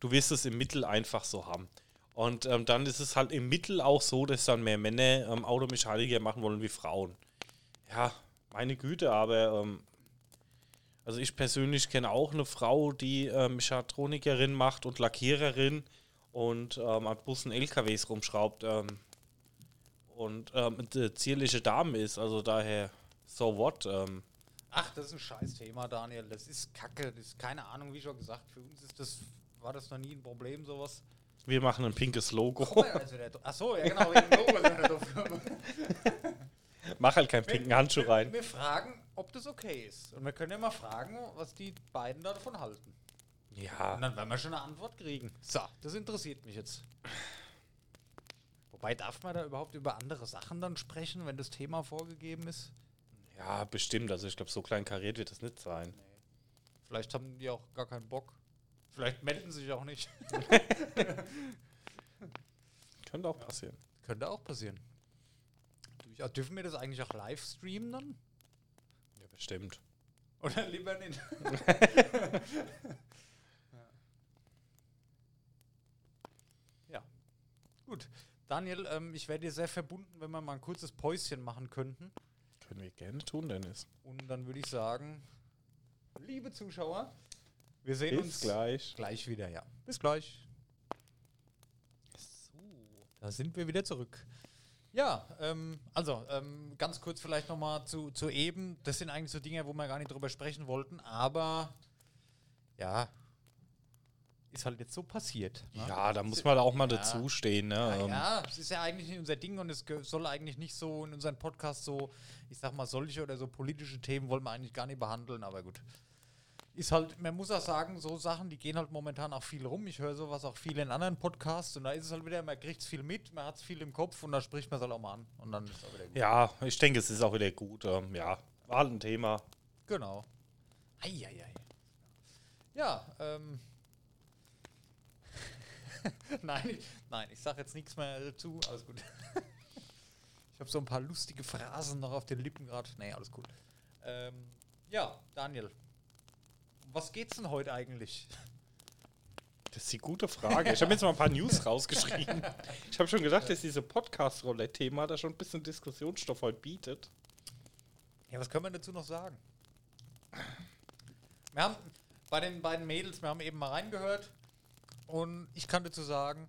Du wirst es im Mittel einfach so haben. Und ähm, dann ist es halt im Mittel auch so, dass dann mehr Männer ähm, Automechaniker machen wollen wie Frauen. Ja, meine Güte, aber ähm, also ich persönlich kenne auch eine Frau, die ähm, Mechatronikerin macht und Lackiererin und ähm, an Bussen LKWs rumschraubt ähm, und ähm, eine zierliche Dame ist. Also daher, so what? Ach, das ist ein scheiß Thema, Daniel. Das ist Kacke. Das ist keine Ahnung, wie schon gesagt. Für uns ist das, war das noch nie ein Problem, sowas. Wir machen ein pinkes Logo. Also der, ach so, ja genau, wegen Logo sind wir drauf. [LAUGHS] Mach halt keinen pinken Handschuh rein. Wir fragen, ob das okay ist. Und wir können ja mal fragen, was die beiden davon halten. Ja. Und dann werden wir schon eine Antwort kriegen. So, das interessiert mich jetzt. Wobei, darf man da überhaupt über andere Sachen dann sprechen, wenn das Thema vorgegeben ist? Ja, bestimmt. Also ich glaube, so klein kariert wird das nicht sein. Vielleicht haben die auch gar keinen Bock. Vielleicht melden sie sich auch nicht. [LAUGHS] Könnte auch passieren. Könnte auch passieren. Ja, dürfen wir das eigentlich auch live streamen dann? Ja, bestimmt. Oder [LAUGHS] lieber nicht. [LAUGHS] ja. Gut. Daniel, ähm, ich wäre dir sehr verbunden, wenn wir mal ein kurzes Päuschen machen könnten. Können wir gerne tun, Dennis. Und dann würde ich sagen, liebe Zuschauer, wir sehen Bis uns gleich. gleich wieder, ja. Bis gleich. So, da sind wir wieder zurück. Ja, ähm, also ähm, ganz kurz vielleicht nochmal zu, zu eben. Das sind eigentlich so Dinge, wo wir gar nicht drüber sprechen wollten, aber ja, ist halt jetzt so passiert. ne? Ja, da muss man auch mal Ja. dazu stehen. Ne? Ja, Ähm, ja, es ist ja eigentlich nicht unser Ding und es soll eigentlich nicht so in unserem Podcast so, ich sag mal, solche oder so politische Themen wollen wir eigentlich gar nicht behandeln, aber gut. Ist halt, man muss auch sagen, so Sachen, die gehen halt momentan auch viel rum. Ich höre sowas auch viel in anderen Podcasts und da ist es halt wieder, man kriegt es viel mit, man hat es viel im Kopf und da spricht man es halt auch mal an und dann ist es auch wieder gut. Ja, ich denke, es ist auch wieder gut. Ähm, ja, war halt ein Thema. Genau. Eieiei. Ja, ähm. [LAUGHS] nein, ich, nein, ich sag jetzt nichts mehr dazu. Alles gut. [LAUGHS] ich habe so ein paar lustige Phrasen noch auf den Lippen gerade. Nee, alles gut. Ähm, ja, Daniel. Was geht's denn heute eigentlich? Das ist die gute Frage. Ich habe jetzt mal ein paar News [LAUGHS] rausgeschrieben. Ich habe schon gedacht, dass diese Podcast-Roulette-Thema da schon ein bisschen Diskussionsstoff heute bietet. Ja, was können wir dazu noch sagen? Wir haben bei den beiden Mädels, wir haben eben mal reingehört und ich kann dazu sagen,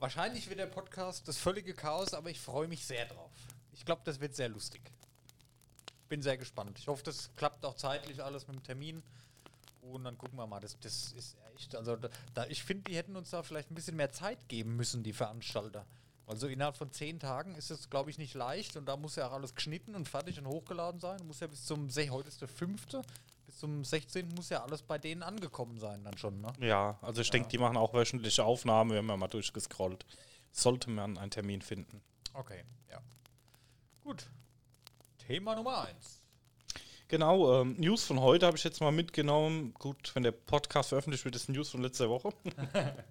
wahrscheinlich wird der Podcast das völlige Chaos, aber ich freue mich sehr drauf. Ich glaube, das wird sehr lustig. Bin sehr gespannt. Ich hoffe, das klappt auch zeitlich alles mit dem Termin. Und dann gucken wir mal. Das, das ist echt. Also, da, ich finde, die hätten uns da vielleicht ein bisschen mehr Zeit geben müssen, die Veranstalter. Also innerhalb von zehn Tagen ist es, glaube ich, nicht leicht und da muss ja auch alles geschnitten und fertig und hochgeladen sein. Muss ja bis zum, heute ist der fünfte, bis zum 16. muss ja alles bei denen angekommen sein dann schon, ne? Ja, also ich denke, die machen auch wöchentliche Aufnahmen. Wir haben ja mal durchgescrollt. Sollte man einen Termin finden. Okay, ja. Gut. Thema Nummer eins. Genau, ähm, News von heute habe ich jetzt mal mitgenommen. Gut, wenn der Podcast veröffentlicht wird, ist News von letzter Woche. [LAUGHS]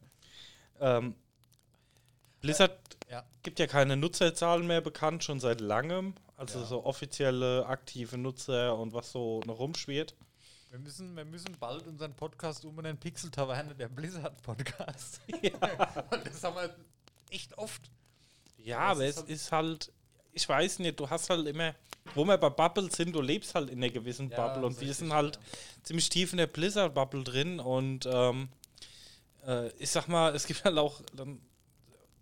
ähm, Blizzard Ja. gibt ja keine Nutzerzahlen mehr bekannt, schon seit langem. Also Ja. so offizielle aktive Nutzer und was so noch rumschwirrt. Wir müssen, wir müssen bald unseren Podcast umbenennen, Pixel Taverne, der Blizzard Podcast. [LAUGHS] Ja. das haben wir echt oft. Ja, Aber aber es halt- ist halt, ich weiß nicht, du hast halt immer, wo wir bei Bubble sind, du lebst halt in einer gewissen Ja, Bubble und wir sind halt ja. ziemlich tief in der Blizzard-Bubble drin und ähm, äh, ich sag mal, es gibt halt auch, dann,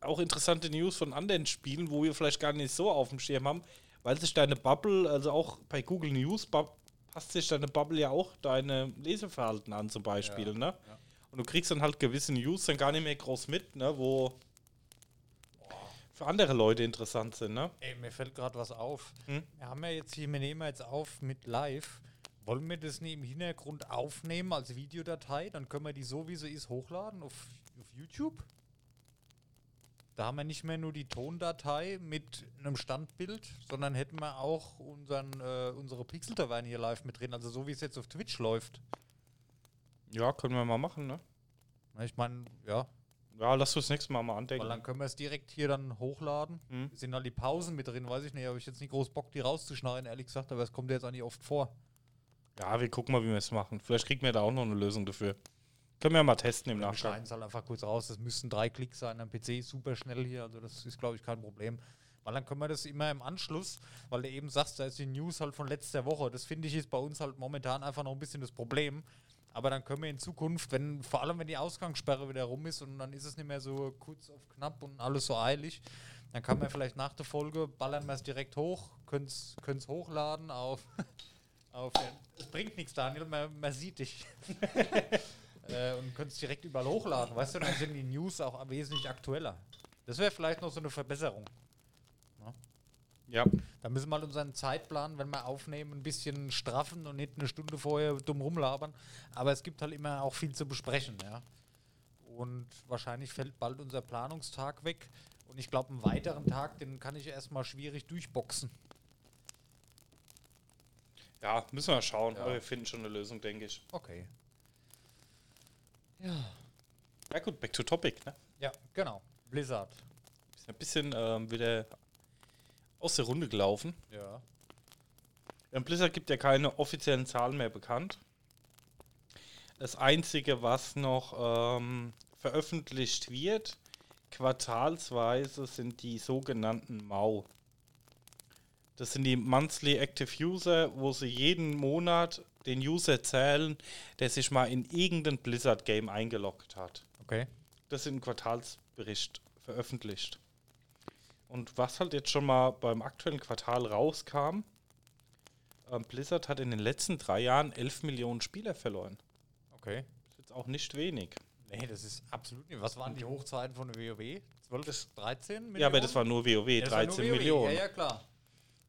auch interessante News von anderen Spielen, wo wir vielleicht gar nicht so auf dem Schirm haben, weil sich deine Bubble, also auch bei Google News, passt sich deine Bubble ja auch deine Leseverhalten an zum Beispiel, Ja, ne? ja. Und du kriegst dann halt gewisse News dann gar nicht mehr groß mit, ne? Wo für andere Leute interessant sind, ne? Ey, mir fällt gerade was auf. Hm? Wir haben ja jetzt hier, wir nehmen jetzt auf mit live. Wollen wir das nicht im Hintergrund aufnehmen als Videodatei? Dann können wir die so, wie sie ist, hochladen auf, auf YouTube. Da haben wir nicht mehr nur die Tondatei mit einem Standbild, sondern hätten wir auch unseren, äh, unsere Pixel-Taverne hier live mit drin. Also so wie es jetzt auf Twitch läuft. Ja, können wir mal machen, ne? Ich meine, ja, Ja, lass uns nächstes Mal mal weil andenken. dann können wir es direkt hier dann hochladen. Hm. Sind halt die Pausen mit drin, weiß ich nicht. Habe ich jetzt nicht groß Bock, die rauszuschneiden, ehrlich gesagt, aber es kommt jetzt auch nicht oft vor. Ja, wir gucken mal, wie wir es machen. Vielleicht kriegen wir da auch noch eine Lösung dafür. Können wir ja mal testen im Wir Nachgang. schneiden es halt einfach kurz raus. Das müssten drei Klicks sein am PC, super schnell hier. Also das ist, glaube ich, kein Problem. Weil dann können wir das immer im Anschluss, weil du eben sagst, da ist die News halt von letzter Woche. Das finde ich ist bei uns halt momentan einfach noch ein bisschen das Problem. Aber dann können wir in Zukunft, wenn, vor allem wenn die Ausgangssperre wieder rum ist und dann ist es nicht mehr so kurz auf knapp und alles so eilig, dann kann man vielleicht nach der Folge ballern wir es direkt hoch, können es hochladen auf. [LAUGHS] auf es bringt nichts, Daniel, man, man sieht dich [LAUGHS] äh, und könnt es direkt überall hochladen. Weißt du, dann sind die News auch wesentlich aktueller. Das wäre vielleicht noch so eine Verbesserung. Ja. Da müssen wir mal unseren Zeitplan, wenn wir aufnehmen, ein bisschen straffen und nicht eine Stunde vorher dumm rumlabern. Aber es gibt halt immer auch viel zu besprechen, ja. Und wahrscheinlich fällt bald unser Planungstag weg. Und ich glaube, einen weiteren Tag, den kann ich erstmal schwierig durchboxen. Ja, müssen wir schauen. Ja. Aber wir finden schon eine Lösung, denke ich. Okay. Ja gut, back to topic, ne? Ja, genau. Blizzard. Ein bisschen ähm, wieder aus der Runde gelaufen. Ja. Ähm, Blizzard gibt ja keine offiziellen Zahlen mehr bekannt. Das Einzige, was noch ähm, veröffentlicht wird, quartalsweise, sind die sogenannten MAU. Das sind die Monthly Active User, wo sie jeden Monat den User zählen, der sich mal in irgendein Blizzard-Game eingeloggt hat. Okay. Das sind ein Quartalsbericht veröffentlicht. Und was halt jetzt schon mal beim aktuellen Quartal rauskam, ähm, Blizzard hat in den letzten drei Jahren 11 Millionen Spieler verloren. Okay. Das ist jetzt auch nicht wenig. Nee, das ist absolut nicht. Was waren die Hochzeiten von WoW? 12 bis 13 Millionen? Ja, aber das war nur WoW, Ja, das war 13 nur WoW. Millionen. Ja, ja, klar.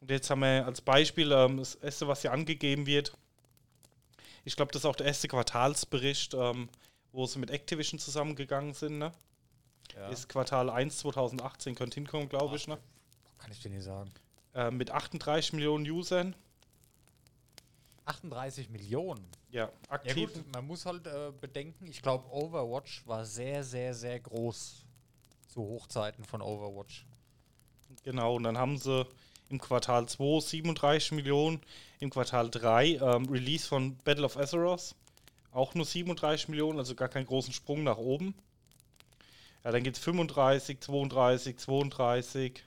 Und jetzt haben wir als Beispiel ähm, das erste, was hier angegeben wird. Ich glaube, das ist auch der erste Quartalsbericht, ähm, wo sie mit Activision zusammengegangen sind. Ne? Ja. Ist Quartal 1 2018, könnte hinkommen, glaube ich. Ne? Kann ich dir nicht sagen. Äh, mit 38 Millionen Usern. 38 Millionen. Ja, Ja aktiv. gut, man muss halt äh, bedenken, ich glaube Overwatch war sehr, sehr, sehr groß zu Hochzeiten von Overwatch. Genau, und dann haben sie im Quartal 2 37 Millionen, im Quartal 3 ähm, Release von Battle of Azeroth auch nur 37 Millionen, also gar keinen großen Sprung nach oben. Ja, dann geht es 35, 32, 32.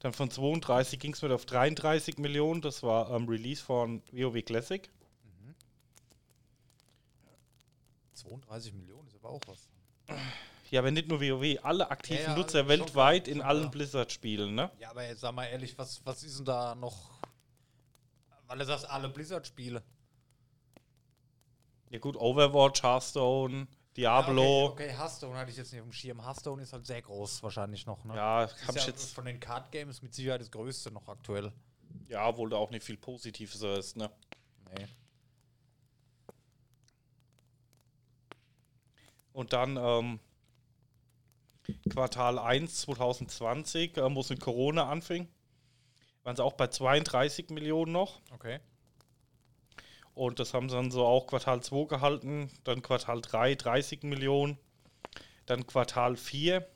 Dann von 32 ging es mit auf 33 Millionen, das war ähm, Release von WoW Classic. 32 Millionen ist aber auch was. Ja, aber nicht nur WoW, alle aktiven Ja, ja, Nutzer weltweit in allen. Blizzard-Spielen, ne? Ja, aber jetzt sag mal ehrlich, was, was ist denn da noch? Weil du sagst, alle Blizzard-Spiele. Ja gut, Overwatch, Hearthstone, Diablo. Ja, okay, okay, Hearthstone hatte ich jetzt nicht auf dem Schirm. Hearthstone ist halt sehr groß wahrscheinlich noch, ne? Ja, Ist habe ich ja jetzt. von den Card Games mit Sicherheit das größte noch aktuell. Ja, obwohl da auch nicht viel Positives ist, ne? Nee. Und dann ähm, Quartal 1 2020, ähm, wo es mit Corona anfing, waren sie auch bei 32 Millionen noch. Okay. Und das haben sie dann so auch Quartal 2 gehalten. Dann Quartal 3 30 Millionen. Dann Quartal 4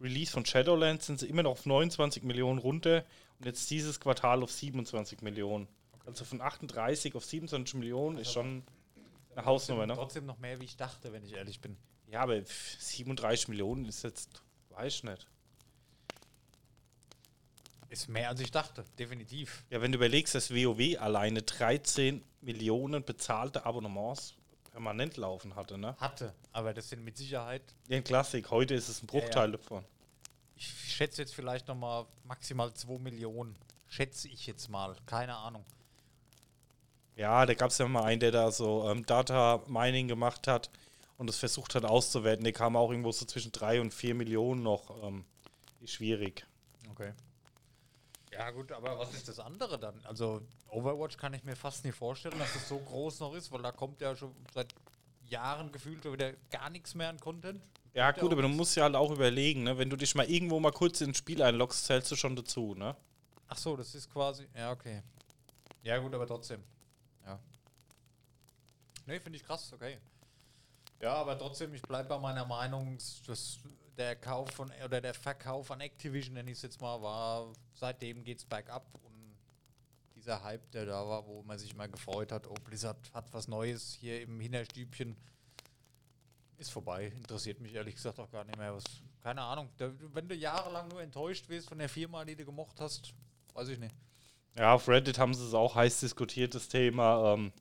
Release von Shadowlands sind sie immer noch auf 29 Millionen runter. Und jetzt dieses Quartal auf 27 Millionen. Also von 38 auf 27 Millionen ist schon eine Hausnummer, ne? Trotzdem noch mehr, wie ich dachte, wenn ich ehrlich bin. Ja, aber pf, 37 Millionen ist jetzt, weiß ich nicht. Ist mehr als ich dachte, definitiv. Ja, wenn du überlegst, dass WoW alleine 13 Millionen bezahlte Abonnements permanent laufen hatte, ne? Hatte, aber das sind mit Sicherheit, Ja, ein Klassik. Heute ist es ein Bruchteil davon. ich schätze jetzt vielleicht noch mal maximal 2 Millionen. Schätze ich jetzt mal, keine Ahnung. Ja, da gab es ja mal einen, der da so ähm, Data Mining gemacht hat und das versucht hat auszuwerten. Der kam auch irgendwo so zwischen 3 und 4 Millionen noch. Ähm, schwierig. Okay. Ja gut, aber was ist das andere dann? Also Overwatch kann ich mir fast nicht vorstellen, dass es so groß noch ist, weil da kommt ja schon seit Jahren gefühlt schon wieder gar nichts mehr an Content. Ja, gut, aber du musst ja halt auch überlegen, ne? Wenn du dich mal irgendwo mal kurz ins Spiel einloggst, zählst du schon dazu, ne? Ach so, das ist quasi. Ja, okay. Ja, gut, aber trotzdem. Ja. Nee, finde ich krass, okay. Ja, aber trotzdem, ich bleibe bei meiner Meinung, dass der Kauf von oder der Verkauf an Activision, nenne ich es jetzt mal, war, seitdem geht's bergab und dieser Hype, der da war, wo man sich mal gefreut hat, oh, Blizzard hat was Neues hier im Hinterstübchen, ist vorbei. Interessiert mich ehrlich gesagt auch gar nicht mehr. Was, keine Ahnung. Da, wenn du jahrelang nur enttäuscht wirst von der Firma, die du gemocht hast, weiß ich nicht. Ja, auf Reddit haben sie es auch heiß diskutiert, das Thema. Ähm,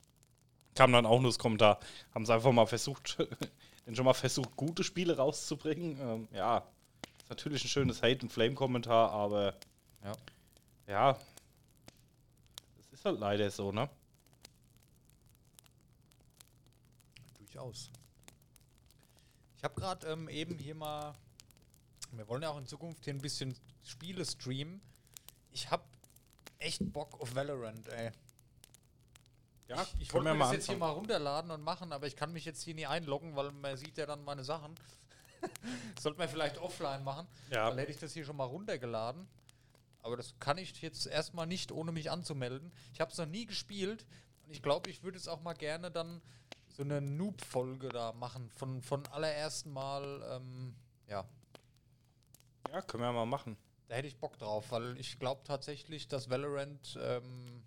kam dann auch nur das Kommentar. Haben sie einfach mal versucht, [LAUGHS] denn schon mal versucht, gute Spiele rauszubringen. Ähm, ja, ist natürlich ein schönes Hate- und Flame-Kommentar, aber Ja. ja, das ist halt leider so, ne? Durchaus. Ich habe gerade ähm, eben hier mal, wir wollen ja auch in Zukunft hier ein bisschen Spiele streamen. Ich habe echt Bock auf Valorant, ey. Ja, ich ich wollte mir das jetzt hier anfangen. mal runterladen und machen, aber ich kann mich jetzt hier nie einloggen, weil man sieht ja dann meine Sachen. [LAUGHS] Sollte man vielleicht offline machen. Ja. Dann hätte ich das hier schon mal runtergeladen. Aber das kann ich jetzt erstmal nicht, ohne mich anzumelden. Ich habe es noch nie gespielt. Und ich glaube, ich würde es auch mal gerne dann so eine Noob-Folge da machen. Von, von allerersten Mal, ähm, ja, Ja, können wir mal machen. da hätte ich Bock drauf, weil ich glaube tatsächlich, dass Valorant ähm,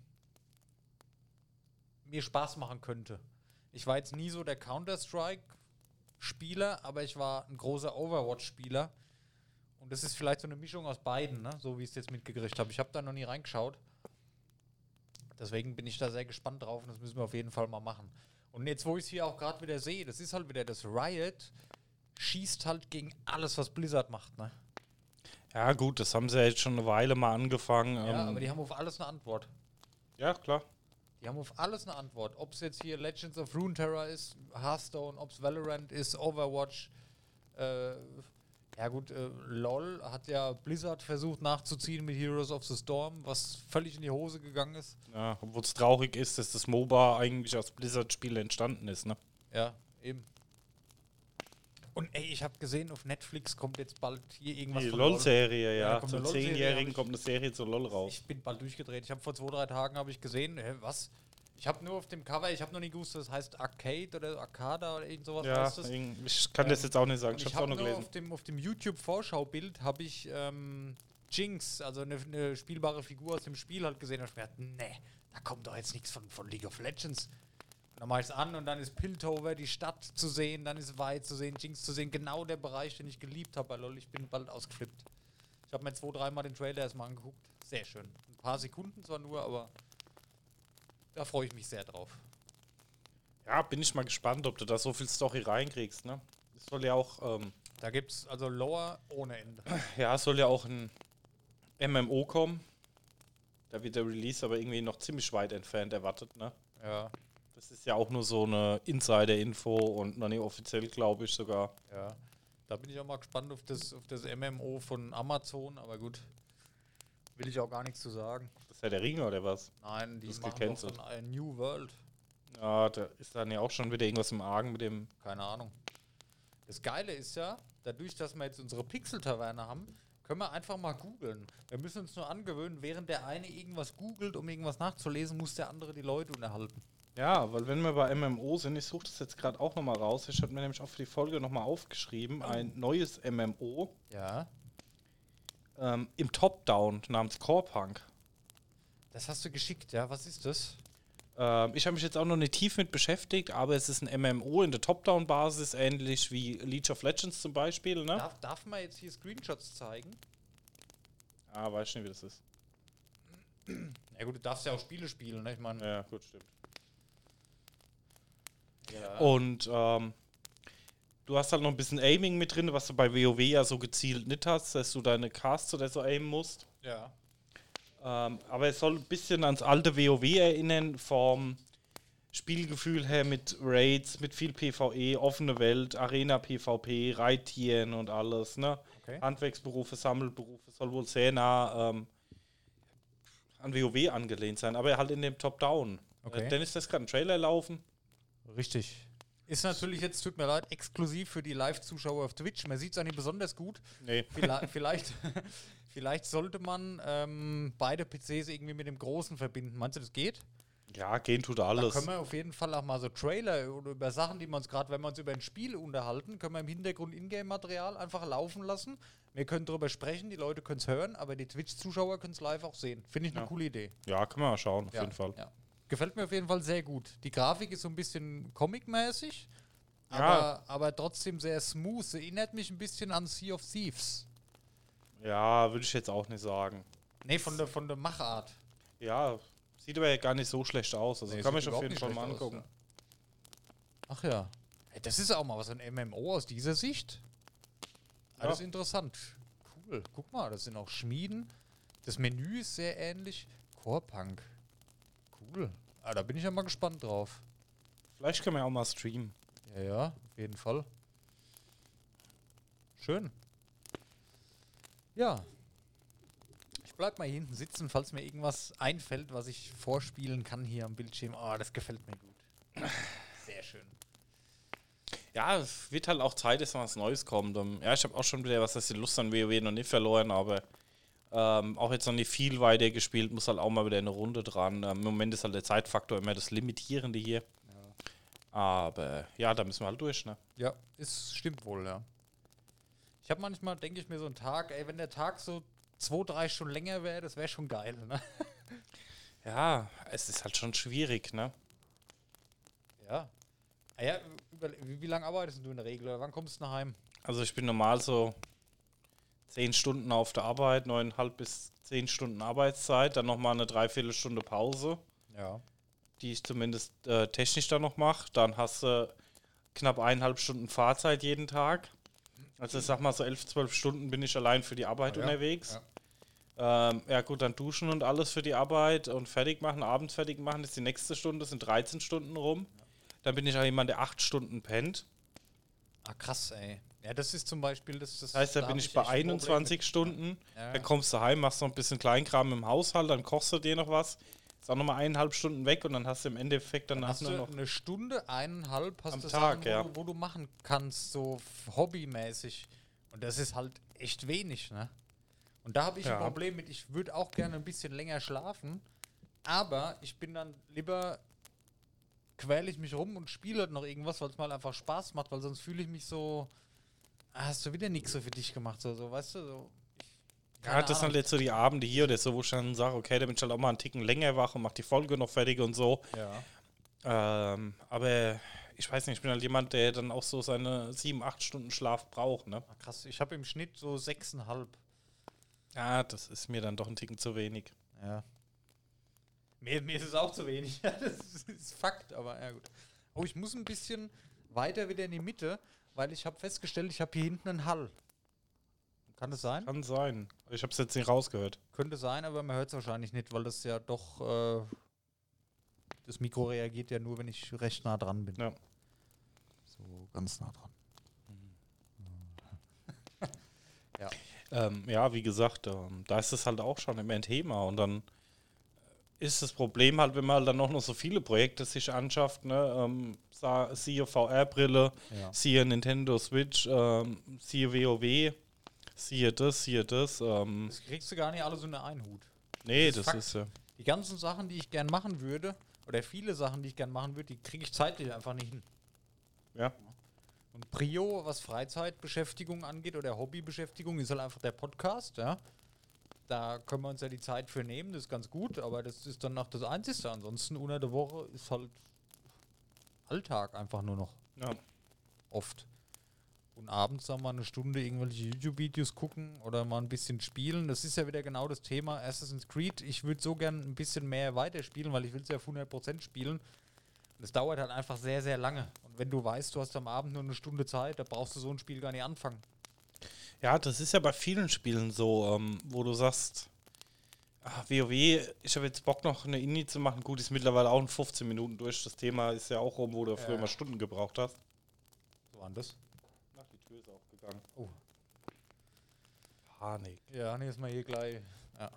mir Spaß machen könnte. Ich war jetzt nie so der Counter-Strike-Spieler, aber ich war ein großer Overwatch-Spieler. Und das ist vielleicht so eine Mischung aus beiden, ne? so wie ich es jetzt mitgekriegt habe. Ich habe da noch nie reingeschaut. Deswegen bin ich da sehr gespannt drauf und das müssen wir auf jeden Fall mal machen. Und jetzt, wo ich es hier auch gerade wieder sehe, das ist halt wieder das Riot, schießt halt gegen alles, was Blizzard macht. Ne? Ja, gut, das haben sie ja jetzt schon eine Weile mal angefangen. Ja, ähm, aber die haben auf alles eine Antwort. ja, klar. Die haben auf alles eine Antwort. Ob es jetzt hier Legends of Runeterra ist, Hearthstone, ob es Valorant ist, Overwatch. Äh, ja gut, äh, LOL hat ja Blizzard versucht nachzuziehen mit Heroes of the Storm, was völlig in die Hose gegangen ist. Ja, Obwohl es traurig ist, dass das MOBA eigentlich aus Blizzard-Spielen entstanden ist, ne? Ja, eben. Und ey, ich habe gesehen, auf Netflix kommt jetzt bald hier irgendwas Die LOL-Serie, Ja, da ja. Zum hab Zehnjährigen kommt eine Serie zu LOL raus. Ich bin bald durchgedreht. Ich habe vor zwei, drei Tagen habe ich gesehen, hä, was? Ich habe nur auf dem Cover, ich habe noch nicht gewusst, das heißt Arcade oder Arcada oder irgend sowas ja, heißt das. ich kann das jetzt auch nicht sagen. Ich ich hab's auch habe noch nur gelesen. auf dem, auf dem YouTube-Vorschaubild habe ich ähm, Jinx, also eine, eine spielbare Figur aus dem Spiel halt gesehen. Und ich mir gedacht, nee, da kommt doch jetzt nichts von, von League of Legends. Dann mache ich es an und dann ist Piltover, die Stadt zu sehen, dann ist Weit zu sehen, Jinx zu sehen. Genau der Bereich, den ich geliebt habe bei LoL. Ich bin bald ausgeflippt. Ich habe mir zwei, dreimal den Trailer erstmal angeguckt. Sehr schön. Ein paar Sekunden zwar nur, aber da freue ich mich sehr drauf. Ja, bin ich mal gespannt, ob du da so viel Story reinkriegst, ne? Es soll ja auch, ähm, Da gibt es also Lower ohne Ende. ja, es soll ja auch ein MMO kommen. Da wird der Release aber irgendwie noch ziemlich weit entfernt erwartet, ne? Ja, Das ist ja auch nur so eine Insider-Info und noch nicht offiziell, glaube ich sogar. Ja, da bin ich auch mal gespannt auf das, auf das MMO von Amazon, aber gut. Will ich auch gar nichts zu sagen. Das ist ja der Ring oder was? Nein, die Das machen von A New World. Ja, da ist dann ja auch schon wieder irgendwas im Argen mit dem. Keine Ahnung. Das Geile ist ja, dadurch, dass wir jetzt unsere Pixel-Taverne haben, können wir einfach mal googeln. Wir müssen uns nur angewöhnen, während der eine irgendwas googelt, um irgendwas nachzulesen, muss der andere die Leute unterhalten. Ja, weil wenn wir bei MMO sind, ich suche das jetzt gerade auch nochmal raus. Ich habe mir nämlich auch für die Folge nochmal aufgeschrieben, ein neues MMO Ja. ähm, im Top-Down namens Core-Punk. Das hast du geschickt, ja? Was ist das? Ähm, ich habe mich jetzt auch noch nicht tief mit beschäftigt, aber es ist ein MMO in der Top-Down-Basis, ähnlich wie League of Legends zum Beispiel, ne? Darf, darf man jetzt hier Screenshots zeigen? Ah, weiß ich nicht, wie das ist. Ja gut, du darfst ja auch Spiele spielen, ne? Ich meine, Ja, gut, stimmt. Ja. Und ähm, du hast halt noch ein bisschen Aiming mit drin, was du bei WoW ja so gezielt nicht hast, dass du deine Casts oder so aimen musst. ja. Ähm, aber es soll ein bisschen ans alte WoW erinnern, vom Spielgefühl her mit Raids, mit viel PvE, offene Welt, Arena PvP, Reittieren und alles, ne? Okay. Handwerksberufe, Sammelberufe, soll wohl sehr nah ähm, an WoW angelehnt sein, aber halt in dem Top-Down. Okay. Äh, Dennis, das gerade ein Trailer laufen? Richtig. Ist natürlich jetzt, tut mir leid, exklusiv für die Live-Zuschauer auf Twitch. Man sieht es auch nicht besonders gut. Nee. Vielleicht, [LAUGHS] vielleicht, vielleicht sollte man ähm, beide PCs irgendwie mit dem Großen verbinden. Meinst du, das geht? Ja, gehen tut Da alles. können wir auf jeden Fall auch mal so Trailer oder über Sachen, die wir uns gerade, wenn wir uns über ein Spiel unterhalten, können wir im Hintergrund Ingame-Material einfach laufen lassen. Wir können drüber sprechen, die Leute können es hören, aber die Twitch-Zuschauer können es live auch sehen. Finde ich eine Ja. coole Idee. Ja, können wir mal schauen, auf Ja, jeden Fall. Ja. Gefällt mir auf jeden Fall sehr gut. Die Grafik ist so ein bisschen comic-mäßig, Ja. aber, aber trotzdem sehr smooth. Erinnert mich ein bisschen an Sea of Thieves. Ja, würde ich jetzt auch nicht sagen. Nee, von der, von der Machart. Ja, sieht aber ja gar nicht so schlecht aus. Also Nee, kann man sich auf jeden Fall mal schlecht aus, angucken. Ach ja. Hey, das ist auch mal was, ein MMO aus dieser Sicht. Ja. Alles interessant. Cool. Guck mal, das sind auch Schmieden. Das Menü ist sehr ähnlich. Core-Punk. Cool. Ah, da bin ich ja mal gespannt drauf. Vielleicht können wir auch mal streamen. Ja, ja, auf jeden Fall. Schön. Ja. Ich bleib mal hier hinten sitzen, falls mir irgendwas einfällt, was ich vorspielen kann hier am Bildschirm. Ah, das gefällt mir gut. Sehr schön. Ja, es wird halt auch Zeit, dass mal was Neues kommt. Ähm, ja, ich habe auch schon wieder was, dass die Lust an WoW noch nicht verloren, aber ähm, auch jetzt noch nicht viel weiter gespielt, muss halt auch mal wieder eine Runde dran. Ähm, Im Moment ist halt der Zeitfaktor immer das Limitierende hier. Aber ja, da müssen wir halt durch, ne? Ja, es stimmt wohl, ja. Ich habe manchmal, denke ich mir, so einen Tag, ey, wenn der Tag so zwei, drei Stunden länger wäre, das wäre schon geil, ne? [LAUGHS] Ja, es ist halt schon schwierig, ne? Ja. Ah ja, wie, wie lange arbeitest du in der Regel? Oder wann kommst du nach Heim? Also ich bin normal so zehn Stunden auf der Arbeit, neuneinhalb bis zehn Stunden Arbeitszeit, dann nochmal eine Dreiviertelstunde Pause, Ja. die ich zumindest äh, technisch dann noch mache. Dann hast du knapp eineinhalb Stunden Fahrzeit jeden Tag. Also ich sag mal so elf, zwölf Stunden bin ich allein für die Arbeit Ja, unterwegs. ja. Ähm, ja gut, dann duschen und alles für die Arbeit und fertig machen, abends fertig machen, ist die nächste Stunde, sind 13 Stunden rum. Dann bin ich auch jemand, der acht Stunden pennt. Ah, krass, ey. Ja, das ist zum Beispiel das. Das Das heißt, da bin ich bei ein Problem 21 mit. Stunden. Ja. Dann kommst du heim, machst noch ein bisschen Kleinkram im Haushalt, dann kochst du dir noch was. Ist auch nochmal eineinhalb Stunden weg und dann hast du im Endeffekt danach Hast nur du noch. eine Stunde, eineinhalb hast Am du Tag, Sachen, wo, ja. du, wo du machen kannst, so hobbymäßig. Und das ist halt echt wenig, ne? Und da habe ich Ja. ein Problem mit, ich würde auch gerne ein bisschen länger schlafen, aber ich bin dann lieber quäle ich mich rum und spiele halt noch irgendwas, weil es mal einfach Spaß macht, weil sonst fühle ich mich so, hast du wieder nichts so für dich gemacht, so, so weißt du, so. Ich, Ja, das sind halt jetzt so die Abende hier oder so, wo ich dann sage, okay, da bin ich halt auch mal einen Ticken länger wach und mach die Folge noch fertig und so. ja. Ähm, aber ich weiß nicht, ich bin halt jemand, der dann auch so seine sieben, acht Stunden Schlaf braucht, ne? Ah, Krass, ich habe im Schnitt so sechseinhalb. Ja, das ist mir dann doch ein Ticken zu wenig. Ja. Mir, mir ist es auch zu wenig. [LAUGHS] das ist Fakt, aber ja gut. Oh, ich muss ein bisschen weiter wieder in die Mitte, weil ich habe festgestellt, ich habe hier hinten einen Hall. Kann das sein? Kann sein. Ich habe es jetzt nicht rausgehört. Könnte sein, aber man hört es wahrscheinlich nicht, weil das ja doch. Äh, das Mikro reagiert ja nur, wenn ich recht nah dran bin. Ja. So ganz nah dran. [LAUGHS] ja. Ähm, ja, wie gesagt, ähm, da ist es halt auch schon immer ein Thema. Und dann ist das Problem halt, wenn man halt dann auch noch so viele Projekte sich anschafft, ne? Ähm, siehe VR-Brille, Ja. siehe Nintendo Switch, ähm, siehe WoW, siehe das, siehe das. Ähm, Das kriegst du gar nicht alles unter einen Hut. nee, das ist das Fakt. ist ja. Die ganzen Sachen, die ich gern machen würde, oder viele Sachen, die ich gern machen würde, die kriege ich zeitlich einfach nicht hin. Ja. Und Prio, was Freizeitbeschäftigung angeht oder Hobbybeschäftigung, ist halt einfach der Podcast, ja. Da können wir uns ja die Zeit für nehmen, das ist ganz gut, aber das ist dann auch das Einzige. Ansonsten unter der Woche ist halt Alltag einfach nur noch ja. oft. Und abends dann mal eine Stunde irgendwelche YouTube-Videos gucken oder mal ein bisschen spielen. Das ist ja wieder genau das Thema Assassin's Creed. Ich würde so gern ein bisschen mehr weiterspielen, weil ich will es ja auf 100% spielen. Es dauert halt einfach sehr, sehr lange. Und wenn du weißt, du hast am Abend nur eine Stunde Zeit, da brauchst du so ein Spiel gar nicht anfangen. Ja, das ist ja bei vielen Spielen so, ähm, wo du sagst, ah, WoW, ich habe jetzt Bock noch eine Indie zu machen. Gut, ist mittlerweile auch in 15 Minuten durch. Das Thema ist ja auch rum, wo du früher Ja. mal Stunden gebraucht hast. So war das. Ach, die Tür ist aufgegangen. Oh. Panik. Ja, nee, ist mal hier gleich. Ja.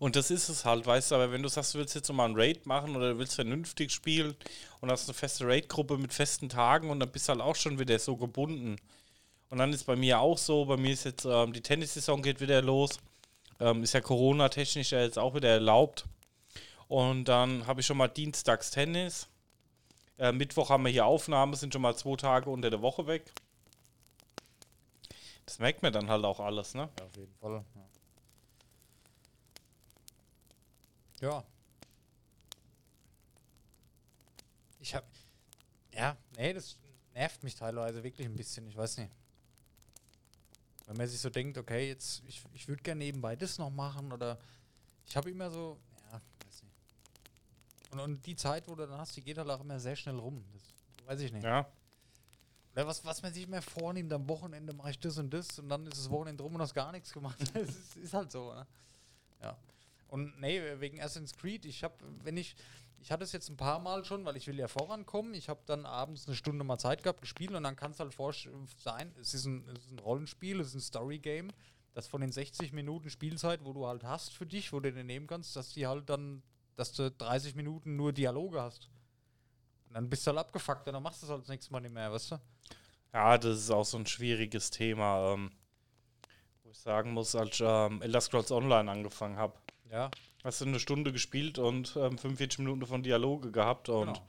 Und das ist es halt, weißt du, aber wenn du sagst, du willst jetzt nochmal ein Raid machen oder du willst vernünftig spielen und hast eine feste Raid-Gruppe mit festen Tagen und dann bist du halt auch schon wieder so gebunden. Und dann ist bei mir auch so, bei mir ist jetzt, ähm, die Tennissaison geht wieder los. Ähm, ist ja Corona-technisch ja jetzt auch wieder erlaubt. Und dann habe ich schon mal dienstags Tennis. Äh, Mittwoch haben wir hier Aufnahme, sind schon mal zwei Tage unter der Woche weg. Das merkt man dann halt auch alles, ne? Ja, auf jeden Fall. Ja. ja. Ich hab. Ja, nee, das nervt mich teilweise wirklich ein bisschen. Ich weiß nicht. Wenn man sich so denkt, okay, jetzt, ich, ich würde gerne nebenbei das noch machen oder ich habe immer so, ja, weiß nicht. Und, und die Zeit, wo du dann hast, die geht halt auch immer sehr schnell rum. Das weiß ich nicht. Ja. Oder was, was man sich mehr vornimmt, am Wochenende mache ich das und das und dann ist das Wochenende rum und hast gar nichts gemacht. [LAUGHS] Es ist, ist halt so, ne? Ja. Und nee, wegen Assassin's Creed, ich habe, wenn ich, ich hatte es jetzt ein paar Mal schon, weil ich will ja vorankommen. Ich habe dann abends eine Stunde mal Zeit gehabt, gespielt und dann kann es halt vor sein, es ist, ein, es ist ein Rollenspiel, es ist ein Story-Game, das von den 60 Minuten Spielzeit, wo du halt hast für dich, wo du den nehmen kannst, dass die halt dann, dass du 30 Minuten nur Dialoge hast. Und dann bist du halt abgefuckt und dann machst du es halt das nächste Mal nicht mehr, weißt du? Ja, das ist auch so ein schwieriges Thema, ähm, wo ich sagen muss, als ich ähm, Elder Scrolls Online angefangen habe. Ja, Hast du eine Stunde gespielt und ähm, 45 Minuten von Dialoge gehabt und Genau.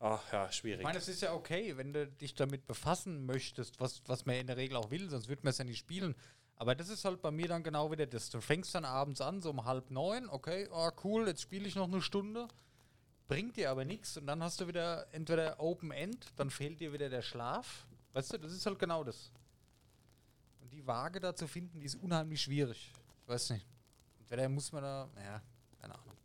ach ja, Ich schwierig. meine, es ist ja okay, wenn du dich damit befassen möchtest, was, was man in der Regel auch will, sonst würde man es ja nicht spielen. Aber das ist halt bei mir dann genau wieder das. Du fängst dann abends an, so um halb neun, okay, oh cool, jetzt spiele ich noch eine Stunde. bringt dir aber nichts und dann hast du wieder entweder Open End, dann fehlt dir wieder der Schlaf. Weißt du, das ist halt genau das. Und die Waage da zu finden, die ist unheimlich schwierig. Ich weiß nicht. Entweder muss man da, ja, keine Ahnung.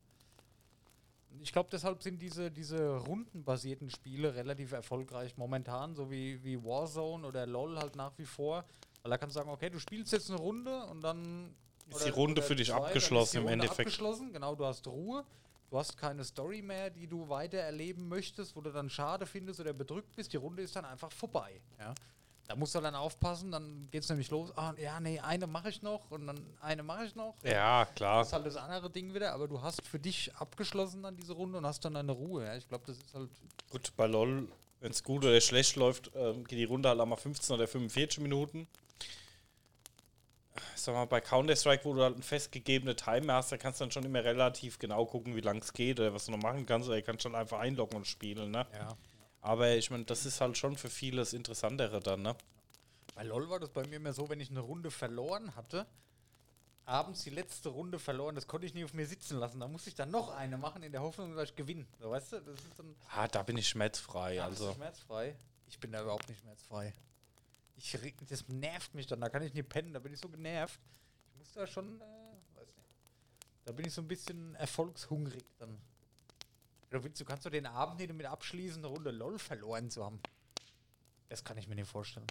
Ich glaube, deshalb sind diese, diese rundenbasierten Spiele relativ erfolgreich momentan, so wie, wie Warzone oder LOL halt nach wie vor. Weil da kannst du sagen, okay, du spielst jetzt eine Runde und dann Ist die Runde für dich zwei, abgeschlossen die im Runde Endeffekt. Abgeschlossen, genau, du hast Ruhe. Du hast keine Story mehr, die du weiter erleben möchtest, wo du dann schade findest oder bedrückt bist. Die Runde ist dann einfach vorbei. Ja? Da musst du dann aufpassen, dann geht es nämlich los. Ah, ja, nee, eine mache ich noch und dann eine mache ich noch. Ja, klar. Das ist halt das andere Ding wieder, aber du hast für dich abgeschlossen dann diese Runde und hast dann deine Ruhe. Ja? Ich glaube, das ist halt. Gut, bei LOL, wenn es gut oder schlecht läuft, ähm, geht die Runde halt auch mal 15 oder 45 Minuten. Sag mal, bei Counter-Strike, wo du halt einen festgegebenen Timer hast, da kannst du dann schon immer relativ genau gucken, wie lang es geht oder was du noch machen kannst. Oder du kannst schon einfach einloggen und spielen, ne? Ja. Aber ich meine, das ist halt schon für viele das Interessantere dann, ne? Bei LOL war das bei mir immer so, wenn ich eine Runde verloren hatte, abends die letzte Runde verloren, das konnte ich nie auf mir sitzen lassen. Da musste ich dann noch eine machen in der Hoffnung, dass ich gewinne. So, weißt du, das ist dann. Ah, da bin ich schmerzfrei, Ja, also. schmerzfrei. Ich bin da überhaupt nicht schmerzfrei. Ich, das nervt mich dann, da kann ich nie pennen, da bin ich so genervt. Ich muss da schon, äh, weiß nicht. Da bin ich so ein bisschen erfolgshungrig dann. Du, willst, du kannst doch den Abend nicht damit abschließen, eine Runde LOL verloren zu haben. Das kann ich mir nicht vorstellen.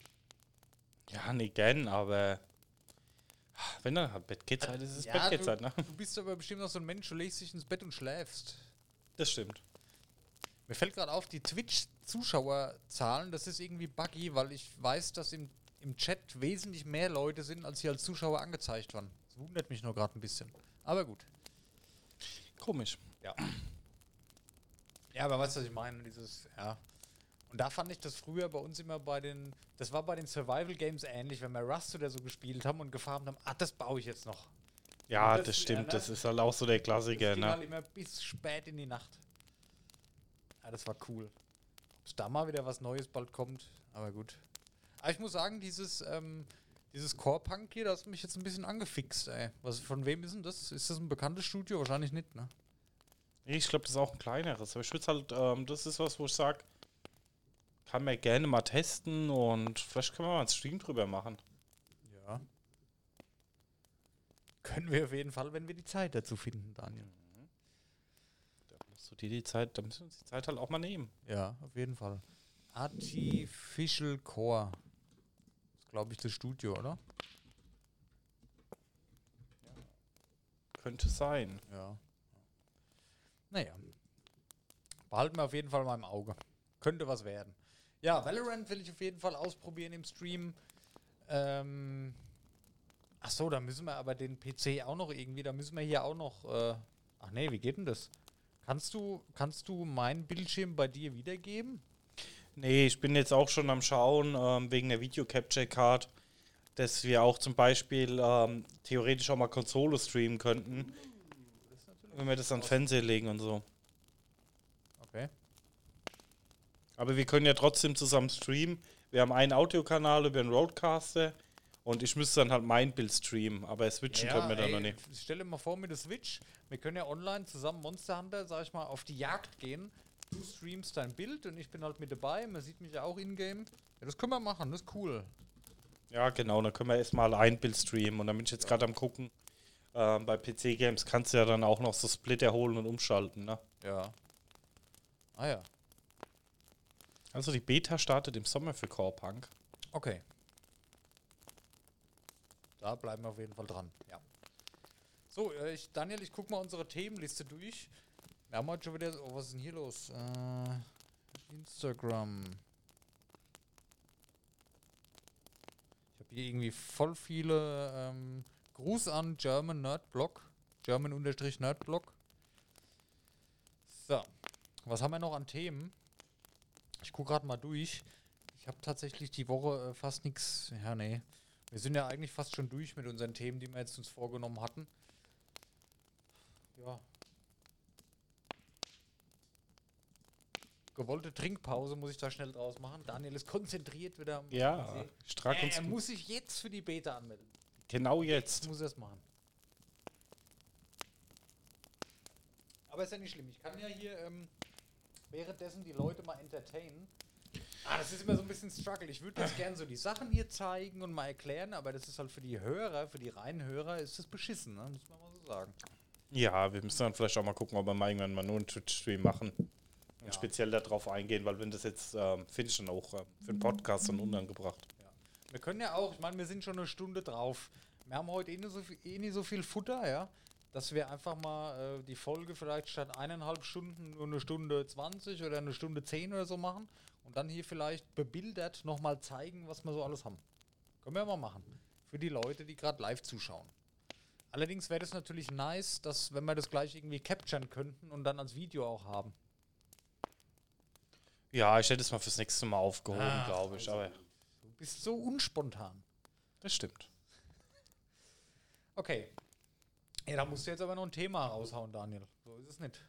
Ja, nee, gern, aber wenn dann halt Bettgehzeit ist, ist es Ja, Bettgehzeit, ne? Du bist aber bestimmt auch so ein Mensch, du legst dich ins Bett und schläfst. Das stimmt. Mir fällt gerade auf, die Twitch-Zuschauerzahlen, das ist irgendwie buggy, weil ich weiß, dass im, im Chat wesentlich mehr Leute sind, als hier als Zuschauer angezeigt waren. Das wundert mich nur gerade ein bisschen. Aber gut. Komisch. Ja. Ja, aber weißt du, was ich meine? Dieses, ja. Und da fand ich das früher bei uns immer bei den, das war bei den Survival Games ähnlich, wenn wir Rust oder so gespielt haben und gefarmt haben, ah, das baue ich jetzt noch. Ja, Das- das, ja, stimmt. ne? Das ist halt auch so der Das Klassiker, ging halt ne? immer bis spät in die Nacht. Ja, das war cool. Ob da mal wieder was Neues bald kommt, aber gut. Aber ich muss sagen, dieses, ähm, dieses Core-Punk hier, das hat mich jetzt ein bisschen angefixt, ey. Was, von wem ist denn das? Ist das ein bekanntes Studio? Wahrscheinlich nicht, ne? Ich glaube, das ist auch ein kleineres. Aber ich würde halt, ähm, das ist was, wo ich sage, kann man gerne mal testen und vielleicht können wir mal einen Stream drüber machen. Ja. Können wir auf jeden Fall, wenn wir die Zeit dazu finden, Daniel. Da musst du dir die Zeit, da müssen wir uns die Zeit halt auch mal nehmen. Ja, auf jeden Fall. Artificial Core. Das ist, glaube ich, das Studio, oder? Könnte sein. Ja. Naja. Behalten wir auf jeden Fall mal im Auge. Könnte was werden. Ja, Valorant will ich auf jeden Fall ausprobieren im Stream. Ähm. Ach so, da müssen wir aber den PC auch noch irgendwie, da müssen wir hier auch noch. Äh, ach nee, wie geht denn das? Kannst du, kannst du meinen Bildschirm bei dir wiedergeben? Nee, ich bin jetzt auch schon am Schauen, ähm, wegen der Video Capture Card, dass wir auch zum Beispiel ähm, theoretisch auch mal Konsole streamen könnten, wenn wir das an den Fernseher legen und so. Okay. Aber wir können ja trotzdem zusammen streamen. Wir haben einen Audiokanal über den Roadcaster und ich müsste dann halt mein Bild streamen, aber switchen können wir dann ey, noch nicht. Stell dir mal vor mit der Switch, wir können ja online zusammen Monster Hunter, sag ich mal, auf die Jagd gehen. Du streamst dein Bild und ich bin halt mit dabei. Man sieht mich ja auch in-game. Ja, das können wir machen, das ist cool. Ja, genau, dann können wir erstmal ein Bild streamen und dann bin ich jetzt gerade am gucken. Ähm, bei PC Games kannst du ja dann auch noch so Splitter holen und umschalten, ne? Ja. Ah ja. Also die Beta startet im Sommer für Core Punk. Okay. Da bleiben wir auf jeden Fall dran. Ja. So, äh, ich, Daniel, ich guck mal unsere Themenliste durch. Wir haben heute schon wieder. Oh, was ist denn hier los? Äh, Instagram. Ich habe hier irgendwie voll viele. Ähm, Gruß an German Nerdblog. German-Nerdblog. So. Was haben wir noch an Themen? Ich gucke gerade mal durch. Ich habe tatsächlich die Woche äh, fast nichts. Ja, nee. Wir sind ja eigentlich fast schon durch mit unseren Themen, die wir jetzt uns vorgenommen hatten. Ja. Gewollte Trinkpause muss ich da schnell draus machen. Daniel ist konzentriert wieder. am Ja, Er, und er muss sich jetzt für die Beta anmelden. Genau Jetzt jetzt. muss es machen. Aber ist ja nicht schlimm. Ich kann ja hier ähm, währenddessen die Leute mal entertainen. Ah, das ist immer so ein bisschen Struggle. Ich würde jetzt gerne so die Sachen hier zeigen und mal erklären, aber das ist halt für die Hörer, für die reinen Hörer, ist das beschissen, ne? muss man mal so sagen. Ja, wir müssen dann vielleicht auch mal gucken, ob wir mal irgendwann mal nur einen Twitch-Stream machen. Und Ja. speziell darauf eingehen, weil wenn das jetzt, ähm, finde ich dann auch äh, für einen Podcast dann unangebracht. Wir können ja auch, ich meine, wir sind schon eine Stunde drauf. Wir haben heute eh nicht so viel, eh nicht so viel Futter, ja. Dass wir einfach mal äh, die Folge vielleicht statt eineinhalb Stunden nur eine Stunde 20 oder eine Stunde 10 oder so machen und dann hier vielleicht bebildert nochmal zeigen, was wir so alles haben. Können wir mal machen. Für die Leute, die gerade live zuschauen. Allerdings wäre das natürlich nice, dass wenn wir das gleich irgendwie capturen könnten und dann als Video auch haben. Ja, ich hätte es mal fürs nächste Mal aufgehoben, Ah, glaube ich. Aber Du bist so unspontan. das stimmt. Okay. Ja, da musst du jetzt aber noch ein Thema raushauen, Daniel. So ist es nicht.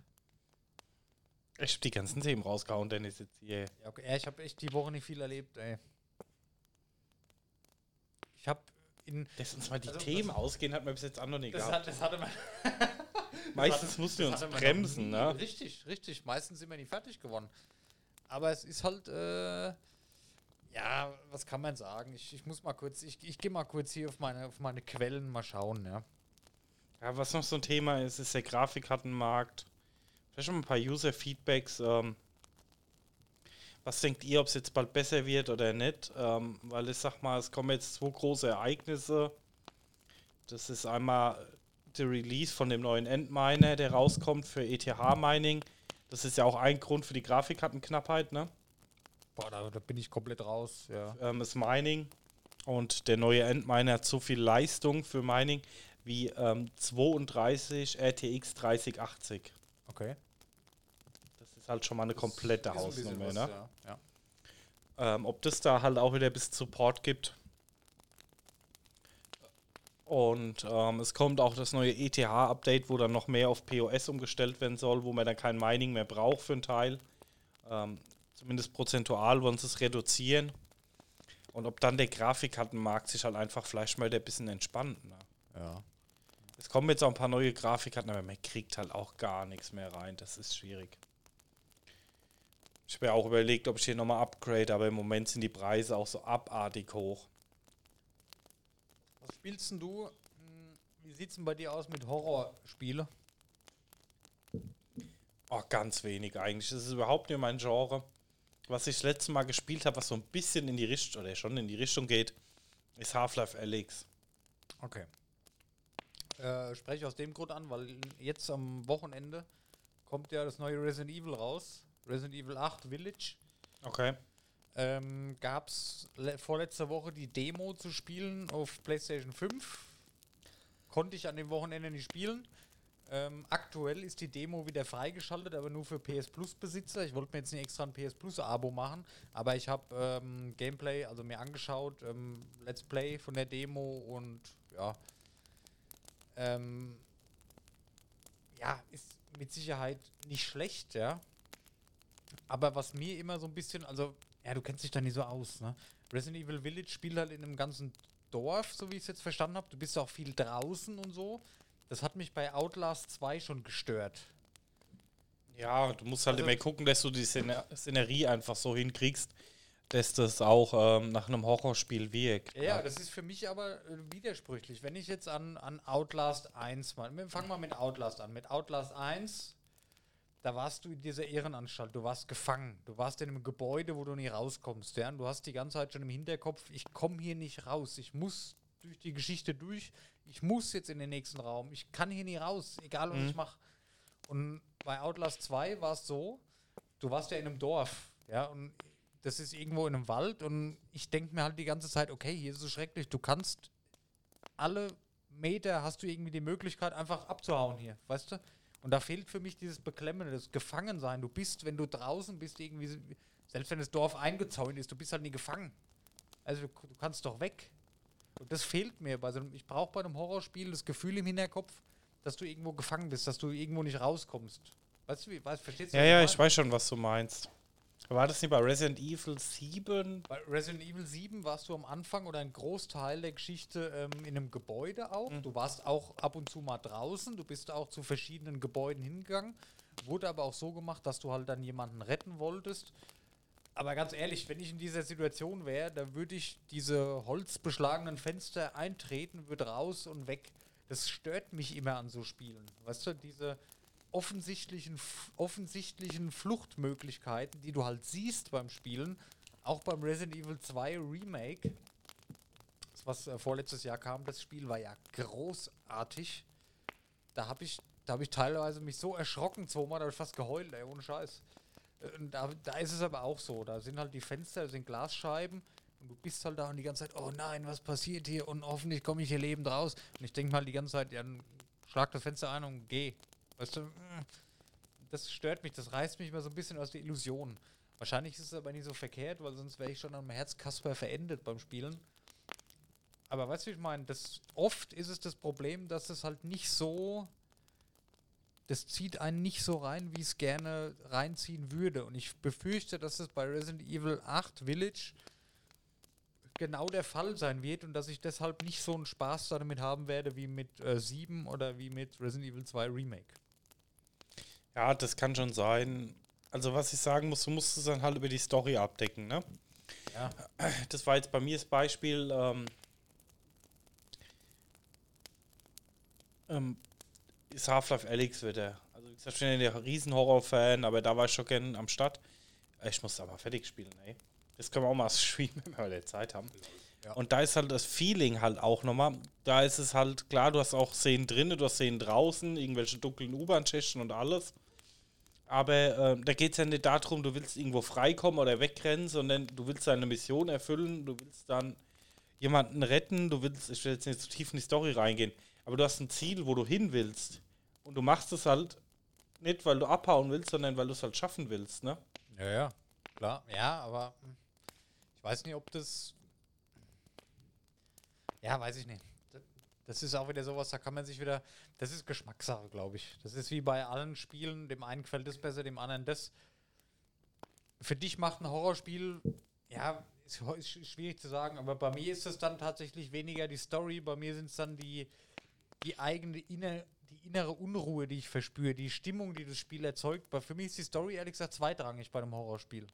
Ich habe die ganzen Themen rausgehauen, Dennis jetzt hier. Ja, okay. ich habe echt die Woche nicht viel erlebt, ey. Ich habe in. Lass uns mal die Also, Themen ausgehen, hat man bis jetzt auch noch nicht Das, gehabt. hat, das hatte man. [LAUGHS] Meistens mussten wir uns bremsen, ne? Richtig, richtig. Meistens sind wir nicht fertig geworden. Aber es ist halt. Äh, ja, was kann man sagen? Ich, ich muss mal kurz. Ich, ich gehe mal kurz hier auf meine, auf meine Quellen mal schauen, ja. Ja, was noch so ein Thema ist, ist der Grafikkartenmarkt. Vielleicht schon mal ein paar User-Feedbacks. Ähm, was denkt ihr, ob es jetzt bald besser wird oder nicht? Ähm, weil ich sag mal, es kommen jetzt zwei große Ereignisse. Das ist einmal der Release von dem neuen Endminer, der rauskommt für ETH-Mining. Das ist ja auch ein Grund für die Grafikkartenknappheit, ne? Boah, da, da bin ich komplett raus, ja. ähm, das Mining. Und der neue Endminer hat so viel Leistung für Mining wie ähm, 32 RTX 3080. Okay. Das ist halt schon mal eine komplette Ist ein bisschen Hausnummer. was, Ne? Ja. ja. Ähm, ob das da halt auch wieder bis Support gibt. Und ähm, es kommt auch das neue ETH-Update, wo dann noch mehr auf POS umgestellt werden soll, wo man dann kein Mining mehr braucht für einen Teil. Ähm, zumindest prozentual wollen sie es reduzieren. Und ob dann der Grafikkartenmarkt sich halt einfach vielleicht mal ein bisschen entspannt. Ne? ja. Es kommen jetzt auch ein paar neue Grafikkarten, aber man kriegt halt auch gar nichts mehr rein. Das ist schwierig. Ich habe ja auch überlegt, ob ich hier nochmal upgrade, aber im Moment sind die Preise auch so abartig hoch. Was spielst denn du? Hm, Wie sieht's denn bei dir aus mit Horrorspiele? Oh, ganz wenig eigentlich. Das ist überhaupt nicht mein Genre. Was ich das letzte Mal gespielt habe, was so ein bisschen in die Richtung, oder schon in die Richtung geht, ist Half-Life Alyx. Okay. Äh, spreche ich aus dem Grund an, weil jetzt am Wochenende kommt ja das neue Resident Evil raus. Resident Evil 8 Village. Okay. Ähm, Gab es vorletzte Woche die Demo zu spielen auf PlayStation 5. Konnte ich an dem Wochenende nicht spielen. Ähm, aktuell ist die Demo wieder freigeschaltet, aber nur für PS Plus Besitzer. Ich wollte mir jetzt nicht extra ein PS Plus Abo machen, aber ich habe ähm, Gameplay, also mir angeschaut, ähm, Let's Play von der Demo und ja. Ähm, ja, ist mit Sicherheit nicht schlecht, ja. Aber was mir immer so ein bisschen, also, ja, du kennst dich da nicht so aus, ne? Resident Evil Village spielt halt in einem ganzen Dorf, so wie ich es jetzt verstanden habe. Du bist auch viel draußen und so. Das hat mich bei Outlast 2 schon gestört. Ja, du musst halt Also- immer gucken, dass du die Szener Szenerie einfach so hinkriegst, dass das auch ähm, nach einem Horrorspiel wirkt. Ja, das ist für mich aber äh, widersprüchlich. Wenn ich jetzt an, an Outlast 1 mal, wir fangen mal mit Outlast an. Mit Outlast 1, da warst du in dieser Ehrenanstalt, du warst gefangen, du warst in einem Gebäude, wo du nie rauskommst. Ja? Und du hast die ganze Zeit schon im Hinterkopf, ich komme hier nicht raus, ich muss durch die Geschichte durch, ich muss jetzt in den nächsten Raum, ich kann hier nie raus, egal was ich mache. Und bei Outlast 2 war es so, du warst ja in einem Dorf, ja, und das ist irgendwo in einem Wald und ich denke mir halt die ganze Zeit, okay, hier ist es so schrecklich, du kannst alle Meter hast du irgendwie die Möglichkeit, einfach abzuhauen hier, weißt du? Und da fehlt für mich dieses Beklemmende, das Gefangensein. Du bist, wenn du draußen bist, irgendwie, selbst wenn das Dorf eingezäunt ist, du bist halt nie gefangen. Also du kannst doch weg. Und das fehlt mir. Bei so einem, ich brauche bei einem Horrorspiel das Gefühl im Hinterkopf, dass du irgendwo gefangen bist, dass du irgendwo nicht rauskommst. Weißt du, wie, weißt, verstehst du? Ja, ja, ich weiß schon, was du meinst. War das nicht bei Resident Evil 7? Bei Resident Evil 7 warst du am Anfang oder ein Großteil der Geschichte ähm, in einem Gebäude auch. Du warst auch ab und zu mal draußen. Du bist auch zu verschiedenen Gebäuden hingegangen. Wurde aber auch so gemacht, dass du halt dann jemanden retten wolltest. Aber ganz ehrlich, wenn ich in dieser Situation wäre, dann würde ich diese holzbeschlagenen Fenster eintreten, würde raus und weg. Das stört mich immer an so Spielen. Weißt du, diese offensichtlichen, offensichtlichen Fluchtmöglichkeiten, die du halt siehst beim Spielen, auch beim Resident Evil 2 Remake, das, was äh, vorletztes Jahr kam, das Spiel war ja großartig. Da habe ich, da habe ich teilweise mich so erschrocken, zweimal, da habe ich fast geheult, ey, ohne Scheiß. Äh, Da, da ist es aber auch so. Da sind halt die Fenster, sind Glasscheiben und du bist halt da und die ganze Zeit, oh nein, was passiert hier und hoffentlich komme ich hier lebend raus. Und ich denke mal die ganze Zeit, ja, schlag das Fenster ein und geh. Weißt du, mm, das stört mich, das reißt mich immer so ein bisschen aus der Illusion. Wahrscheinlich ist es aber nicht so verkehrt, weil sonst wäre ich schon am Herz Kasper verendet beim Spielen. Aber weißt du, wie ich meine? Oft ist es das Problem, dass es halt nicht so. Das zieht einen nicht so rein, wie es gerne reinziehen würde. Und ich befürchte, dass es bei Resident Evil 8 Village genau der Fall sein wird und dass ich deshalb nicht so einen Spaß damit haben werde wie mit äh, 7 oder wie mit Resident Evil 2 Remake. Ja, das kann schon sein. Also, was ich sagen muss, du musst es dann halt über die Story abdecken, ne? Ja. Das war jetzt bei mir das Beispiel. Ähm, ähm, ist Half-Life Alyx wieder. Also, wie gesagt, ich bin ja der Riesen-Horror-Fan, aber da war ich schon gern am Start. Ich muss aber fertig spielen, ey. Das können wir auch mal [LAUGHS] streamen, wenn wir wieder Zeit haben. Ja. Und da ist halt das Feeling halt auch nochmal. Da ist es halt klar, du hast auch Szenen drinnen, du hast Szenen draußen, irgendwelche dunklen U-Bahn-Schächten und alles. Aber äh, da geht es ja nicht darum, du willst irgendwo freikommen oder wegrennen, sondern du willst deine Mission erfüllen, du willst dann jemanden retten, du willst, ich will jetzt nicht zu tief in die Story reingehen, aber du hast ein Ziel, wo du hin willst. Und du machst es halt nicht, weil du abhauen willst, sondern weil du es halt schaffen willst, ne? Ja, ja, klar. Ja, aber ich weiß nicht, ob das. Ja, weiß ich nicht. Das ist auch wieder sowas, da kann man sich wieder. Das ist Geschmackssache, glaube ich. Das ist wie bei allen Spielen. Dem einen gefällt das besser, dem anderen das. Für dich macht ein Horrorspiel, ja, ist, ist sch- schwierig zu sagen, aber bei mir ist es dann tatsächlich weniger die Story, bei mir sind es dann die, die eigene inner, die innere Unruhe, die ich verspüre, die Stimmung, die das Spiel erzeugt. Weil für mich ist die Story ehrlich gesagt zweitrangig bei einem Horrorspiel.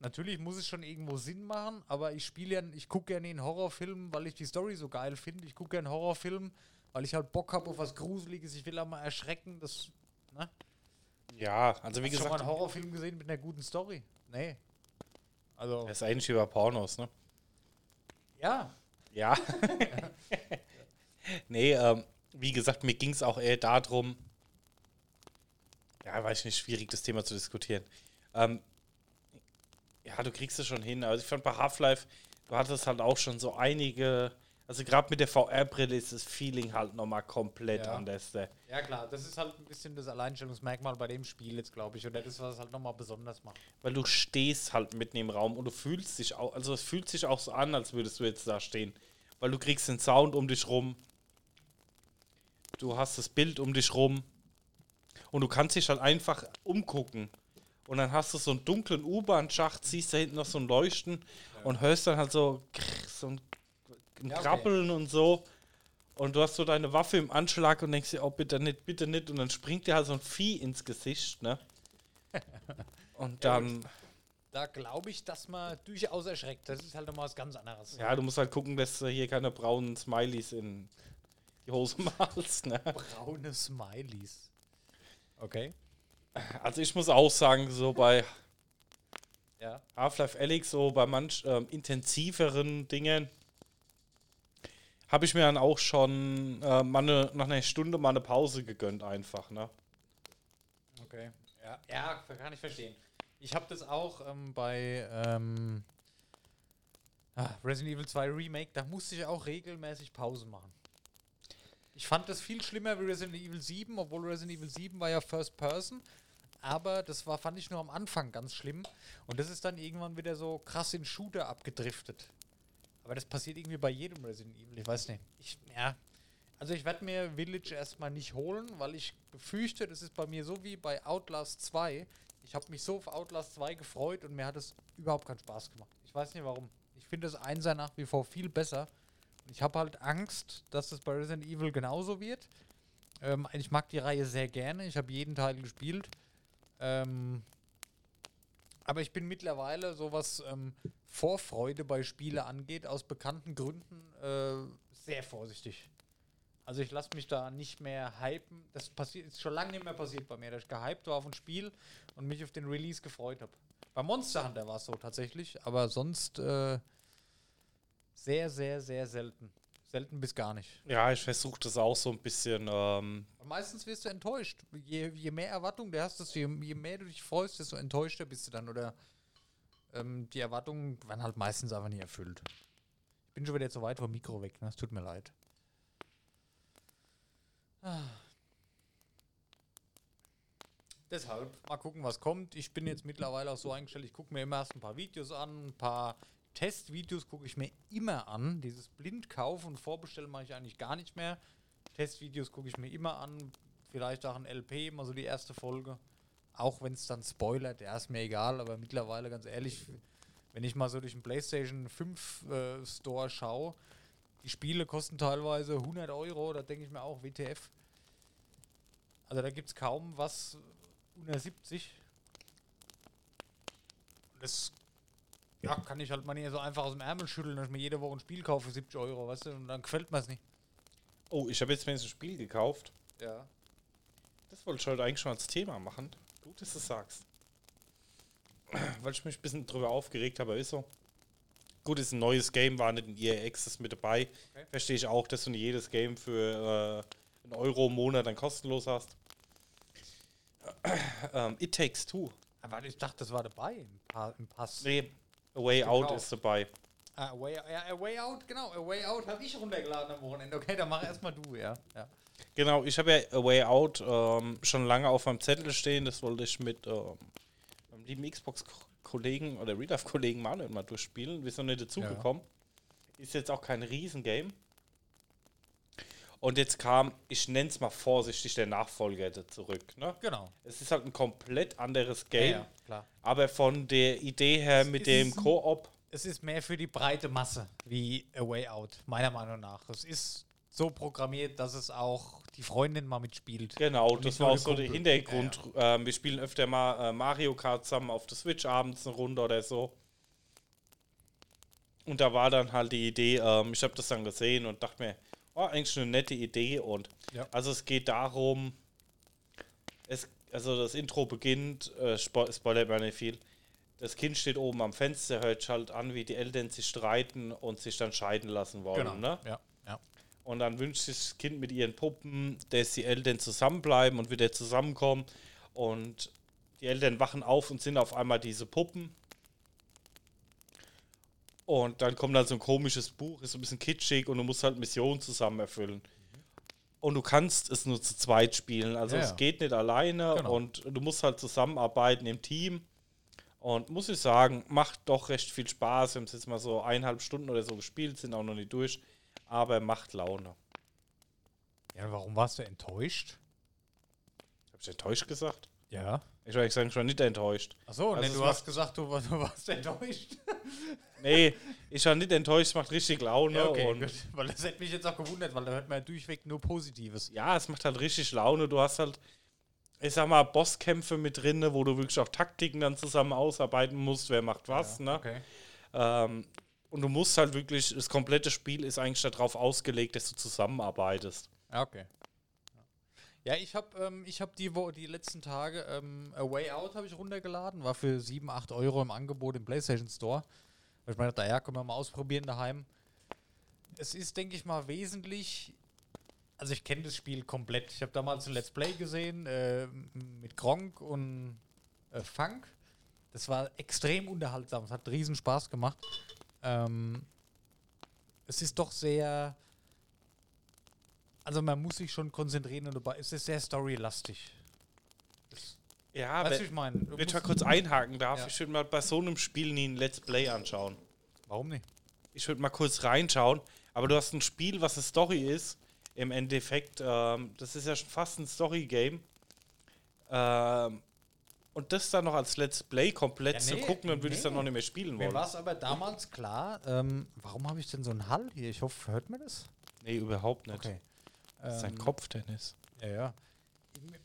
Natürlich muss es schon irgendwo Sinn machen, aber ich spiele ja, ich gucke gerne einen Horrorfilm, weil ich die Story so geil finde. Ich gucke gerne Horrorfilm, weil ich halt Bock habe auf was Gruseliges. Ich will auch mal erschrecken. Das, ne? Ja, also wie Hast du schon mal gesagt, einen Horrorfilm gesehen mit einer guten Story? Nee. Also, das ist eigentlich bei Pornos, ne? ja. Ja. [LAUGHS] nee, ähm, wie gesagt, mir ging es auch eher darum, ja, weiß ich nicht, schwierig, das Thema zu diskutieren. Ähm, ja, du kriegst es schon hin. Also ich fand bei Half-Life, du hattest halt auch schon so einige, also gerade mit der VR-Brille ist das Feeling halt nochmal komplett Ja. anders. ne? Ja, klar. Das ist halt ein bisschen das Alleinstellungsmerkmal bei dem Spiel jetzt, glaube ich. Oder das, was es halt nochmal besonders macht. Weil du stehst halt mitten im Raum und du fühlst dich auch, also es fühlt sich auch so an, als würdest du jetzt da stehen. Weil du kriegst den Sound um dich rum. Du hast das Bild um dich rum. Und du kannst dich halt einfach umgucken. Und dann hast du so einen dunklen U-Bahn-Schacht, siehst da hinten noch so ein Leuchten und hörst dann halt so, krr, so ein, ein Ja, okay. Krabbeln und so. Und du hast so deine Waffe im Anschlag und denkst dir, oh, bitte nicht, bitte nicht. Und dann springt dir halt so ein Vieh ins Gesicht, ne? [LAUGHS] Und Ja, dann. Da glaube ich, dass man durchaus erschreckt. Das ist halt nochmal was ganz anderes. Ja, du musst halt gucken, dass hier keine braunen Smileys in die Hose malst. Ne? Braune Smileys. Okay. Also ich muss auch sagen, so bei Ja. Half-Life Alyx, so bei manch ähm, intensiveren Dingen, habe ich mir dann auch schon äh, mal ne, nach einer Stunde mal eine Pause gegönnt einfach. Ne? Okay. Ja, ja kann ich verstehen. Ich habe das auch ähm, bei ähm, ah, Resident Evil 2 Remake, da musste ich auch regelmäßig Pause machen. Ich fand das viel schlimmer wie Resident Evil 7, obwohl Resident Evil 7 war ja First Person. Aber das war, fand ich nur am Anfang ganz schlimm. Und das ist dann irgendwann wieder so krass in Shooter abgedriftet. Aber das passiert irgendwie bei jedem Resident Evil. Ich weiß nicht. Ich, ja. Also ich werde mir Village erstmal nicht holen, weil ich befürchte, das ist bei mir so wie bei Outlast 2. Ich habe mich so auf Outlast 2 gefreut und mir hat es überhaupt keinen Spaß gemacht. Ich weiß nicht warum. Ich finde das Einser nach wie vor viel besser. Ich habe halt Angst, dass es bei Resident Evil genauso wird. Ähm, ich mag die Reihe sehr gerne. Ich habe jeden Teil gespielt. Ähm, aber ich bin mittlerweile, so was ähm, Vorfreude bei Spiele angeht, aus bekannten Gründen äh, sehr vorsichtig. Also ich lasse mich da nicht mehr hypen. Das passiert ist schon lange nicht mehr passiert bei mir, dass ich gehypt war auf ein Spiel und mich auf den Release gefreut habe. Bei Monster Hunter war es so tatsächlich, aber sonst äh, sehr, sehr, sehr selten. Selten bis gar nicht. Ja, ich versuche das auch so ein bisschen. Ähm, meistens wirst du enttäuscht. Je, je mehr Erwartungen du hast, desto je, je mehr du dich freust, desto enttäuschter bist du dann. Oder ähm, die Erwartungen werden halt meistens einfach nicht erfüllt. Ich bin schon wieder zu weit vom Mikro weg, ne? Es tut mir leid. Ah. Deshalb, mal gucken, was kommt. Ich bin jetzt mittlerweile auch so eingestellt, ich gucke mir immer erst ein paar Videos an, ein paar Testvideos gucke ich mir immer an. Dieses Blindkauf und Vorbestellen mache ich eigentlich gar nicht mehr. Testvideos gucke ich mir immer an. Vielleicht auch ein LP, mal so die erste Folge. Auch wenn es dann spoilert, ja, ist mir egal, aber mittlerweile ganz ehrlich, wenn ich mal so durch den PlayStation 5 äh, Store schaue, die Spiele kosten teilweise 100 Euro, da denke ich mir auch, WTF. Also da gibt es kaum was unter 70. Das ja, kann ich halt mal nicht so einfach aus dem Ärmel schütteln, dass ich mir jede Woche ein Spiel kaufe für 70 Euro, weißt du, und dann gefällt mir es nicht. oh, ich habe jetzt mir ein Spiel gekauft. Ja. Das wollte ich heute eigentlich schon als Thema machen. Gut, dass du es sagst. Weil ich mich ein bisschen drüber aufgeregt habe, ist so. Gut, ist ein neues Game, war nicht in EA Access mit dabei. Okay. Verstehe ich auch, dass du nicht jedes Game für äh, einen Euro im Monat dann kostenlos hast. ähm, It Takes Two. Aber ich dachte, das war dabei im, pa im Pass. Nee, A Way Out Gekauft. ist dabei. Ah, a way, ja, a way Out, genau. A Way Out habe ich runtergeladen am Wochenende. Okay, dann mach erstmal du, ja. ja. Genau, ich habe ja A Way Out ähm, schon lange auf meinem Zettel stehen. Das wollte ich mit ähm, meinem lieben Xbox-Kollegen oder Real-Life-Kollegen Manuel mal durchspielen. Wir sind nicht dazugekommen. Ist jetzt auch kein Riesengame. Und jetzt kam, ich nenne es mal vorsichtig, der Nachfolger zurück. Ne? Genau. Es ist halt ein komplett anderes Game, Ja, klar. aber von der Idee her mit ist dem Koop, Es ist mehr für die breite Masse wie A Way Out, meiner Meinung nach. Es ist so programmiert, dass es auch die Freundin mal mitspielt. Genau, das war auch so der. Hintergrund. Ähm, wir spielen öfter mal äh, Mario Kart zusammen auf der Switch abends eine Runde oder so. Und da war dann halt die Idee, ähm, ich habe das dann gesehen und dachte mir, oh, eigentlich eine nette Idee. Und Ja. also es geht darum, es, also das Intro beginnt, äh, spo spoilert man nicht viel. Das Kind steht oben am Fenster, hört halt an, wie die Eltern sich streiten und sich dann scheiden lassen wollen. Genau. Ne? Ja, ja. Und dann wünscht sich das Kind mit ihren Puppen, dass die Eltern zusammenbleiben und wieder zusammenkommen. Und die Eltern wachen auf und sind auf einmal diese Puppen. Und dann kommt halt so ein komisches Buch, ist so ein bisschen kitschig und du musst halt Missionen zusammen erfüllen. Und du kannst es nur zu zweit spielen. Also Ja, es ja. geht nicht alleine Genau. und du musst halt zusammenarbeiten im Team. Und muss ich sagen, macht doch recht viel Spaß. Wir haben es jetzt mal so eineinhalb Stunden oder so gespielt, sind auch noch nicht durch. Aber macht Laune. Ja, warum warst du enttäuscht? Habe ich enttäuscht gesagt? Ja. Ich war sagen, schon nicht enttäuscht. Achso, Also nee, du hast gesagt, du, du warst enttäuscht. [LAUGHS] Nee, ich war nicht enttäuscht, es macht richtig Laune. Ja, okay, und gut. Weil das hätte mich jetzt auch gewundert, weil da hört man ja durchweg nur Positives. ja, es macht halt richtig Laune. Du hast halt, ich sag mal, Bosskämpfe mit drin, wo du wirklich auch Taktiken dann zusammen ausarbeiten musst, wer macht was. ne? Okay. Ähm, und du musst halt wirklich, das komplette Spiel ist eigentlich darauf ausgelegt, dass du zusammenarbeitest. Ja, okay. Ja, ich habe ähm, hab die, die letzten Tage ähm, A Way Out habe ich runtergeladen, war für 7, 8 Euro im Angebot im PlayStation Store. Weil ich meine, daher können wir mal ausprobieren daheim. Es ist, denke ich mal, wesentlich. Also ich kenne das Spiel komplett. Ich habe damals ein Let's Play gesehen äh, mit Gronk und äh, Funk. Das war extrem unterhaltsam. Es hat riesen Spaß gemacht. Ähm, es ist doch sehr. Also man muss sich schon konzentrieren und dabei es ist sehr storylastig. Ja, Weißt wenn ich meine, wenn ich mal kurz einhaken darf, Ja. ich würde mal bei so einem Spiel nie ein Let's Play anschauen. warum nicht? ich würde mal kurz reinschauen, aber du hast ein Spiel, was eine Story ist. Im Endeffekt, ähm, das ist ja schon fast ein Story-Game. Ähm, und das dann noch als Let's Play komplett Ja, zu nee, gucken, dann würde ich es dann nee. noch nicht mehr spielen Mir wollen. war es aber damals klar, ähm, warum habe ich denn so einen Hall hier? Ich hoffe, hört man das? Nee, überhaupt nicht. Okay. Das ist ein Ähm, Kopftennis. Ja, ja.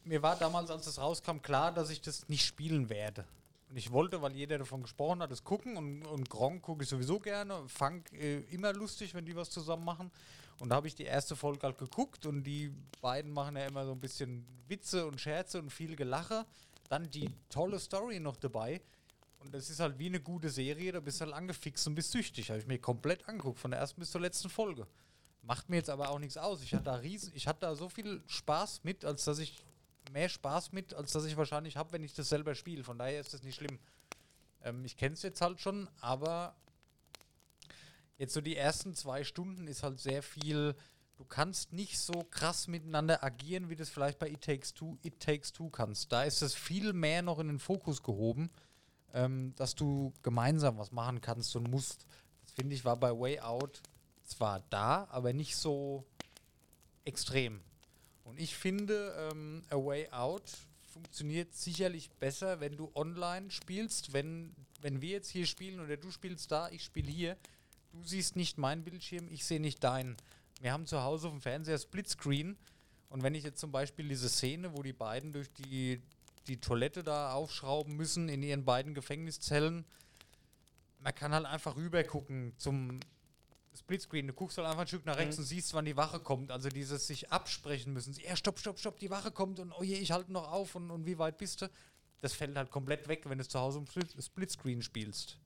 Mir war damals, als es rauskam, klar, dass ich das nicht spielen werde. Und ich wollte, weil jeder davon gesprochen hat, es gucken und, und Gronk gucke ich sowieso gerne. Funk äh, immer lustig, wenn die was zusammen machen. Und da habe ich die erste Folge halt geguckt und die beiden machen ja immer so ein bisschen Witze und Scherze und viel Gelache. Dann die tolle Story noch dabei. Und das ist halt wie eine gute Serie, da bist du halt angefixt und bist süchtig. Habe ich mir komplett angeguckt, von der ersten bis zur letzten Folge. Macht mir jetzt aber auch nichts aus. Ich hatte da riesen, ich hatte da so viel Spaß mit, als dass ich mehr Spaß mit, als dass ich wahrscheinlich habe, wenn ich das selber spiele. Von daher ist das nicht schlimm. Ähm, ich kenne es jetzt halt schon, aber jetzt so die ersten zwei Stunden ist halt sehr viel. Du kannst nicht so krass miteinander agieren, wie das vielleicht bei It Takes Two, It Takes Two kannst. Da ist es viel mehr noch in den Fokus gehoben, ähm, dass du gemeinsam was machen kannst und musst. Das finde ich war bei Way Out zwar da, aber nicht so extrem. Und ich finde, ähm, A Way Out funktioniert sicherlich besser, wenn du online spielst. Wenn, wenn wir jetzt hier spielen oder du spielst da, ich spiele hier. Du siehst nicht meinen Bildschirm, ich sehe nicht deinen. Wir haben zu Hause auf dem Fernseher Splitscreen. Und wenn ich jetzt zum Beispiel diese Szene, wo die beiden durch die, die Toilette da aufschrauben müssen in ihren beiden Gefängniszellen, man kann halt einfach rüber gucken zum Splitscreen. Du guckst halt einfach ein Stück nach rechts Mhm. und siehst, wann die Wache kommt. Also dieses sich absprechen müssen. Ja, stopp, stopp, stopp, die Wache kommt und oh je, ich halte noch auf und, und wie weit bist du? Das fällt halt komplett weg, wenn du zu Hause im Split Splitscreen spielst.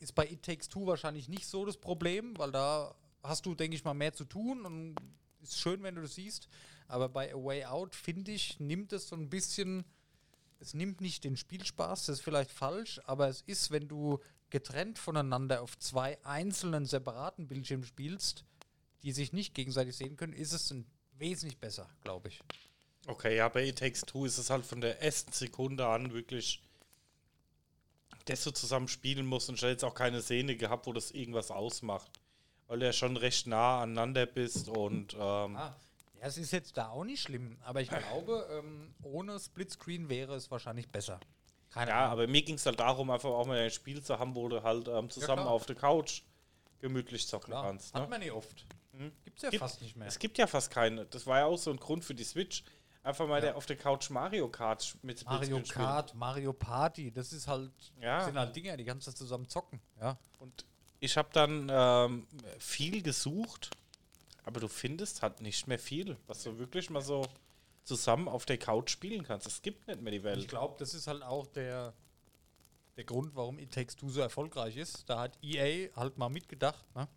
Ist bei It Takes Two wahrscheinlich nicht so das Problem, weil da hast du, denke ich mal, mehr zu tun und ist schön, wenn du das siehst. Aber bei A Way Out, finde ich, nimmt es so ein bisschen, es nimmt nicht den Spielspaß, das ist vielleicht falsch, aber es ist, wenn du getrennt voneinander auf zwei einzelnen separaten Bildschirmen spielst, die sich nicht gegenseitig sehen können, ist es ein wesentlich besser, glaube ich. Okay, ja, bei It Takes Two ist es halt von der ersten Sekunde an wirklich, dass du zusammen spielen musst und ich habe jetzt auch keine Szene gehabt, wo das irgendwas ausmacht. Weil du ja schon recht nah aneinander bist und ähm, Ah, ja, es ist jetzt da auch nicht schlimm, aber ich glaube, ähm, ohne Splitscreen wäre es wahrscheinlich besser. Keine ja, aber mir ging es halt darum, einfach auch mal ein Spiel zu haben, wo du halt ähm, zusammen klar. auf der Couch gemütlich zocken Klar, kannst. hat Ne? man nicht oft. Mhm. Gibt's ja Gibt- fast nicht mehr. Es gibt ja fast keine. Das war ja auch so ein Grund für die Switch. Einfach mal Ja. der auf der Couch Mario Kart mit Mario Splitscreen spielen. Kart, Mario Party, das ist halt, Ja. sind halt Dinger, die kannst du zusammen zocken. Ja. Und ich habe dann ähm, viel gesucht, aber du findest halt nicht mehr viel, was du wirklich mal so zusammen auf der Couch spielen kannst. Es gibt nicht mehr die Ich Welt. glaube, das ist halt auch der, der Grund, warum It Takes Two so erfolgreich ist. Da hat EA halt mal mitgedacht. Ne?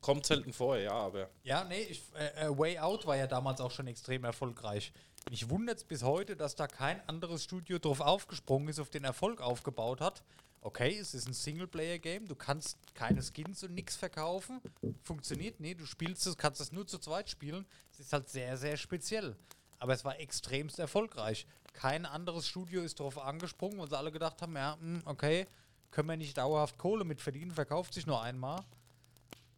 Kommt selten vor, ja, aber Ja, nee, ich, äh, äh, Way Out war ja damals auch schon extrem erfolgreich. Mich wundert es bis heute, dass da kein anderes Studio drauf aufgesprungen ist, auf den Erfolg aufgebaut hat. Okay, es ist ein Singleplayer-Game, du kannst keine Skins und nichts verkaufen. Funktioniert, nee, du spielst es, kannst es nur zu zweit spielen. Es ist halt sehr, sehr speziell. Aber es war extremst erfolgreich. Kein anderes Studio ist darauf angesprungen, weil sie alle gedacht haben, ja, hm, okay, können wir nicht dauerhaft Kohle mit verdienen, verkauft sich nur einmal.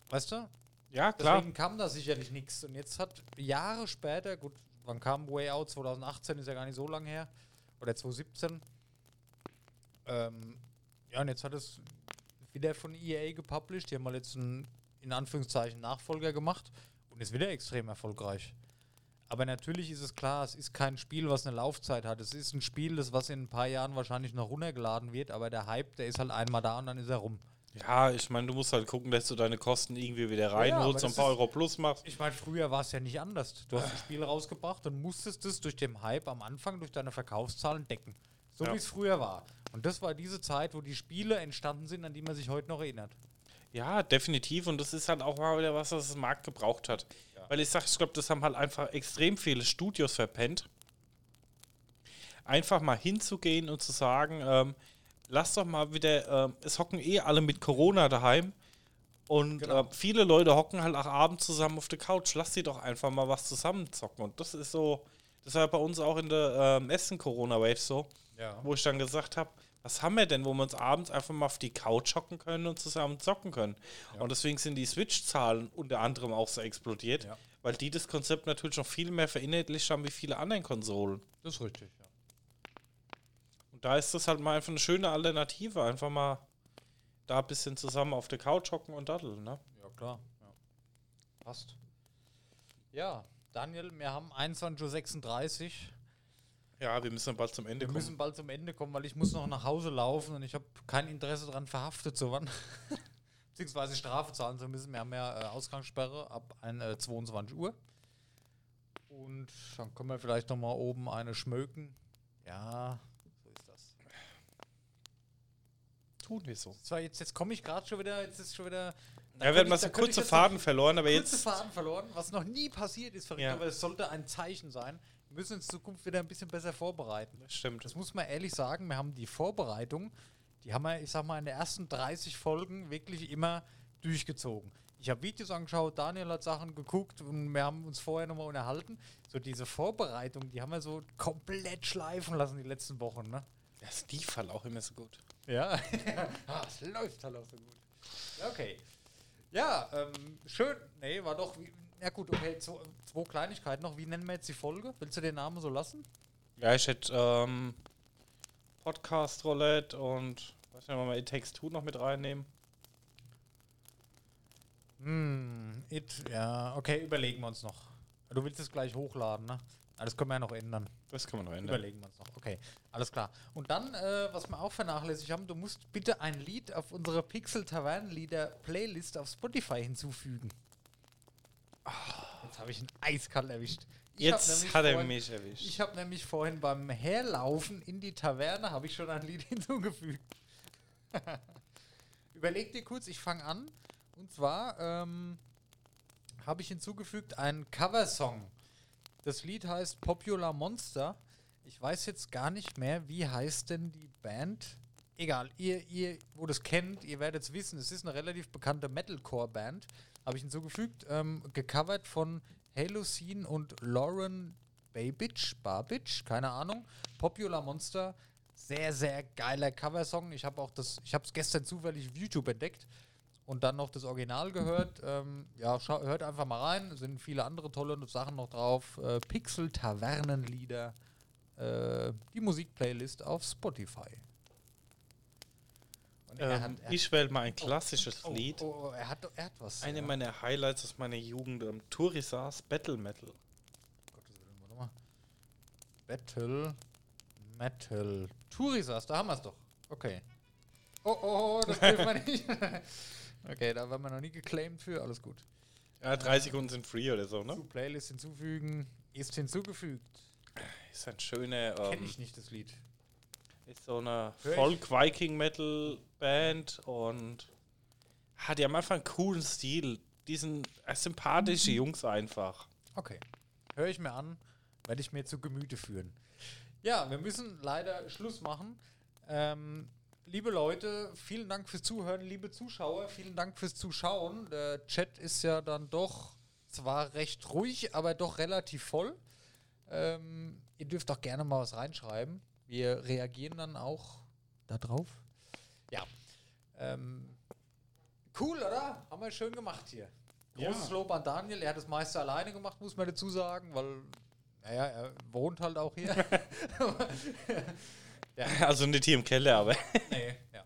Weißt du? ja, klar. Deswegen kam da sicherlich nichts. Und jetzt hat Jahre später, gut, wann kam Way Out? 2018 ist ja gar nicht so lange her. Oder 2017. Ähm, ja, und jetzt hat es wieder von EA gepublished. Die haben mal jetzt einen, in Anführungszeichen, Nachfolger gemacht und ist wieder extrem erfolgreich. Aber natürlich ist es klar, es ist kein Spiel, was eine Laufzeit hat. Es ist ein Spiel, das was in ein paar Jahren wahrscheinlich noch runtergeladen wird, aber der Hype, der ist halt einmal da und dann ist er rum. Ja, ich meine, du musst halt gucken, dass du deine Kosten irgendwie wieder ja, reinholst aber und ein paar Euro plus machst. Ich meine, früher war es ja nicht anders. Du hast ein Spiel rausgebracht und musstest es durch den Hype am Anfang, durch deine Verkaufszahlen decken. So Ja. wie es früher war. Und das war diese Zeit, wo die Spiele entstanden sind, an die man sich heute noch erinnert. Ja, definitiv. Und das ist halt auch mal wieder was, was das Markt gebraucht hat. Weil ich sage, ich glaube, das haben halt einfach extrem viele Studios verpennt. Einfach mal hinzugehen und zu sagen, ähm, lass doch mal wieder, ähm, es hocken eh alle mit Corona daheim. Und Genau. äh, viele Leute hocken halt auch abends zusammen auf der Couch. Lass sie doch einfach mal was zusammen zocken. Und das ist so, das war bei uns auch in der ähm, Essen Corona Wave so, Ja. wo ich dann gesagt habe, was haben wir denn, wo wir uns abends einfach mal auf die Couch hocken können und zusammen zocken können. Und deswegen sind die Switch-Zahlen unter anderem auch so explodiert, Ja. weil die das Konzept natürlich noch viel mehr verinnerlicht haben wie viele andere Konsolen. Das ist richtig, ja. Und da ist das halt mal einfach eine schöne Alternative, einfach mal da ein bisschen zusammen auf der Couch hocken und daddeln, ne? Ja, klar. Ja. Passt. Ja, Daniel, wir haben 21.36 Uhr. Ja, wir müssen bald zum Ende Wir kommen. müssen bald zum Ende kommen, weil ich muss noch nach Hause laufen und ich habe kein Interesse daran, verhaftet zu werden. [LAUGHS] Beziehungsweise Strafe zahlen zu müssen. Wir haben ja äh, Ausgangssperre ab ein, äh, 22 Uhr. Und dann können wir vielleicht noch mal oben eine schmöken. Ja, so ist das. Tun wir so. Zwar jetzt, jetzt komme ich gerade schon wieder, jetzt ist schon wieder. Ja, wir hatten mal kurze Faden verloren, aber kurze jetzt. Faden verloren, was noch nie passiert ist, verrückt, Ja. aber es sollte ein Zeichen sein. Müssen uns in Zukunft wieder ein bisschen besser vorbereiten. Stimmt. Das muss man ehrlich sagen, wir haben die Vorbereitung, die haben wir, ich sag mal, in den ersten 30 Folgen wirklich immer durchgezogen. Ich habe Videos angeschaut, Daniel hat Sachen geguckt und wir haben uns vorher nochmal unterhalten. So diese Vorbereitung, die haben wir so komplett schleifen lassen die letzten Wochen, ne? Das lief halt auch immer so gut. Ja, [LAUGHS] ah, es läuft halt auch so gut. Ja, Okay. Ja, ähm, schön. Nee, war doch. Wie, ja, gut, okay. Zwei, zwei Kleinigkeiten noch. Wie nennen wir jetzt die Folge? Willst du den Namen so lassen? Ja, ich hätte ähm, Podcast Roulette und was wenn wir mal It Takes Two noch mit reinnehmen. Hm, it, ja, okay, überlegen wir uns noch. Du willst es gleich hochladen, ne? Das können wir ja noch ändern. Das kann man noch ändern. Überlegen wir uns noch. Okay, alles klar. Und dann, äh, was wir auch vernachlässigt haben, du musst bitte ein Lied auf unsere Pixel Tavern Lieder Playlist auf Spotify hinzufügen. Jetzt habe ich ihn eiskalt erwischt. Ich Jetzt hat er vorhin- mich erwischt. Ich habe nämlich vorhin beim Herlaufen in die Taverne habe ich schon ein Lied [LAUGHS] hinzugefügt. [LAUGHS] Überleg dir kurz, ich fange an. Und zwar ähm, habe ich hinzugefügt einen Coversong. Das Lied heißt Popular Monster. Ich weiß jetzt gar nicht mehr, wie heißt denn die Band. Egal, ihr, ihr, wo das kennt, ihr werdet es wissen, es ist eine relativ bekannte Metalcore-Band. Habe ich hinzugefügt, ähm, gecovert von Halocene und Lauren Babich, Babich, keine Ahnung. Popular Monster, sehr, sehr geiler Coversong. Ich habe auch das, ich habe es gestern zufällig auf YouTube entdeckt und dann noch das Original gehört. Ähm, ja, hört einfach mal rein. Es sind viele andere tolle Sachen noch drauf. Äh, Pixel Tavernenlieder, äh, die Musikplaylist auf Spotify. Und er hat- Ähm, er- ich wähle mal ein klassisches oh, Lied. Oh, oh, er, hat, er hat was. Eine ja. meiner Highlights aus meiner Jugend, ähm, Turisas Battle Metal. Gottes Willen, warte mal. Battle Metal. Turisas, da haben wir es doch. Okay. Oh, oh, oh, das dürfen wir [LAUGHS] nicht. okay, da werden wir noch nie geclaimed für. Alles gut. Ja, drei Sekunden sind free oder so, ne? Zu Playlist hinzufügen. Ist hinzugefügt. Ist ein schöner, ähm, ich nicht das Lied. Ist so eine. Folk-Viking-Metal-Band und hat die haben einfach einen coolen Stil. Die sind äh, sympathische Jungs einfach. Okay. Höre ich mir an, werde ich mir zu Gemüte führen. Ja, wir müssen leider Schluss machen. Ähm, liebe Leute, vielen Dank fürs Zuhören, liebe Zuschauer, vielen Dank fürs Zuschauen. Der Chat ist ja dann doch zwar recht ruhig, aber doch relativ voll. Ähm, ihr dürft auch gerne mal was reinschreiben. Wir reagieren dann auch darauf. Ja. Ähm, cool, oder? Haben wir schön gemacht hier. Großes Ja. Lob an Daniel. Er hat das meiste alleine gemacht, muss man dazu sagen, weil, naja, er wohnt halt auch hier. [LAUGHS] Also nicht hier im Keller, aber [LAUGHS] nee, ja.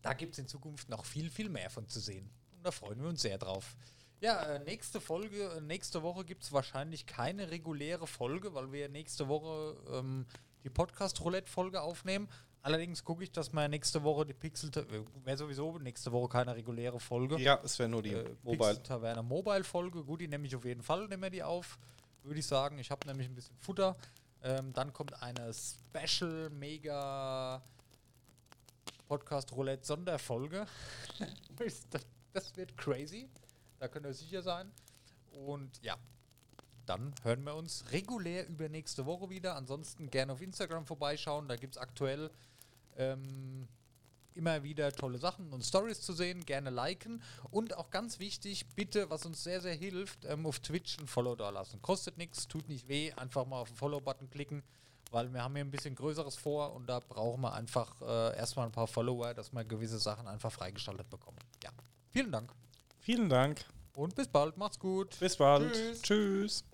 Da gibt es in Zukunft noch viel, viel mehr von zu sehen. Und da freuen wir uns sehr drauf. Ja, äh, nächste Folge, äh, nächste Woche gibt es wahrscheinlich keine reguläre Folge, weil wir nächste Woche ähm, die Podcast-Roulette-Folge aufnehmen. Allerdings gucke ich, dass wir nächste Woche die Pixel, wäre sowieso nächste Woche keine reguläre Folge. ja, es wäre nur die äh, Mobile. Pixel Taverne Mobile Folge. Gut, die nehme ich auf jeden Fall, nehmen wir die auf. Würde ich sagen. Ich habe nämlich ein bisschen Futter. Ähm, dann kommt eine Special Mega Podcast Roulette Sonderfolge. [LAUGHS] das wird crazy. Da könnt ihr sicher sein. Und ja, dann hören wir uns regulär über nächste Woche wieder. Ansonsten gerne auf Instagram vorbeischauen. Da gibt es aktuell ähm, immer wieder tolle Sachen und Stories zu sehen. Gerne liken. Und auch ganz wichtig, bitte, was uns sehr, sehr hilft, ähm, auf Twitch ein Follow da lassen. Kostet nichts, tut nicht weh. Einfach mal auf den Follow-Button klicken. Weil wir haben hier ein bisschen Größeres vor und da brauchen wir einfach äh, erstmal ein paar Follower, dass wir gewisse Sachen einfach freigeschaltet bekommen. Ja. Vielen Dank Vielen Dank. und bis bald. Macht's gut. Bis bald. Tschüss. Tschüss.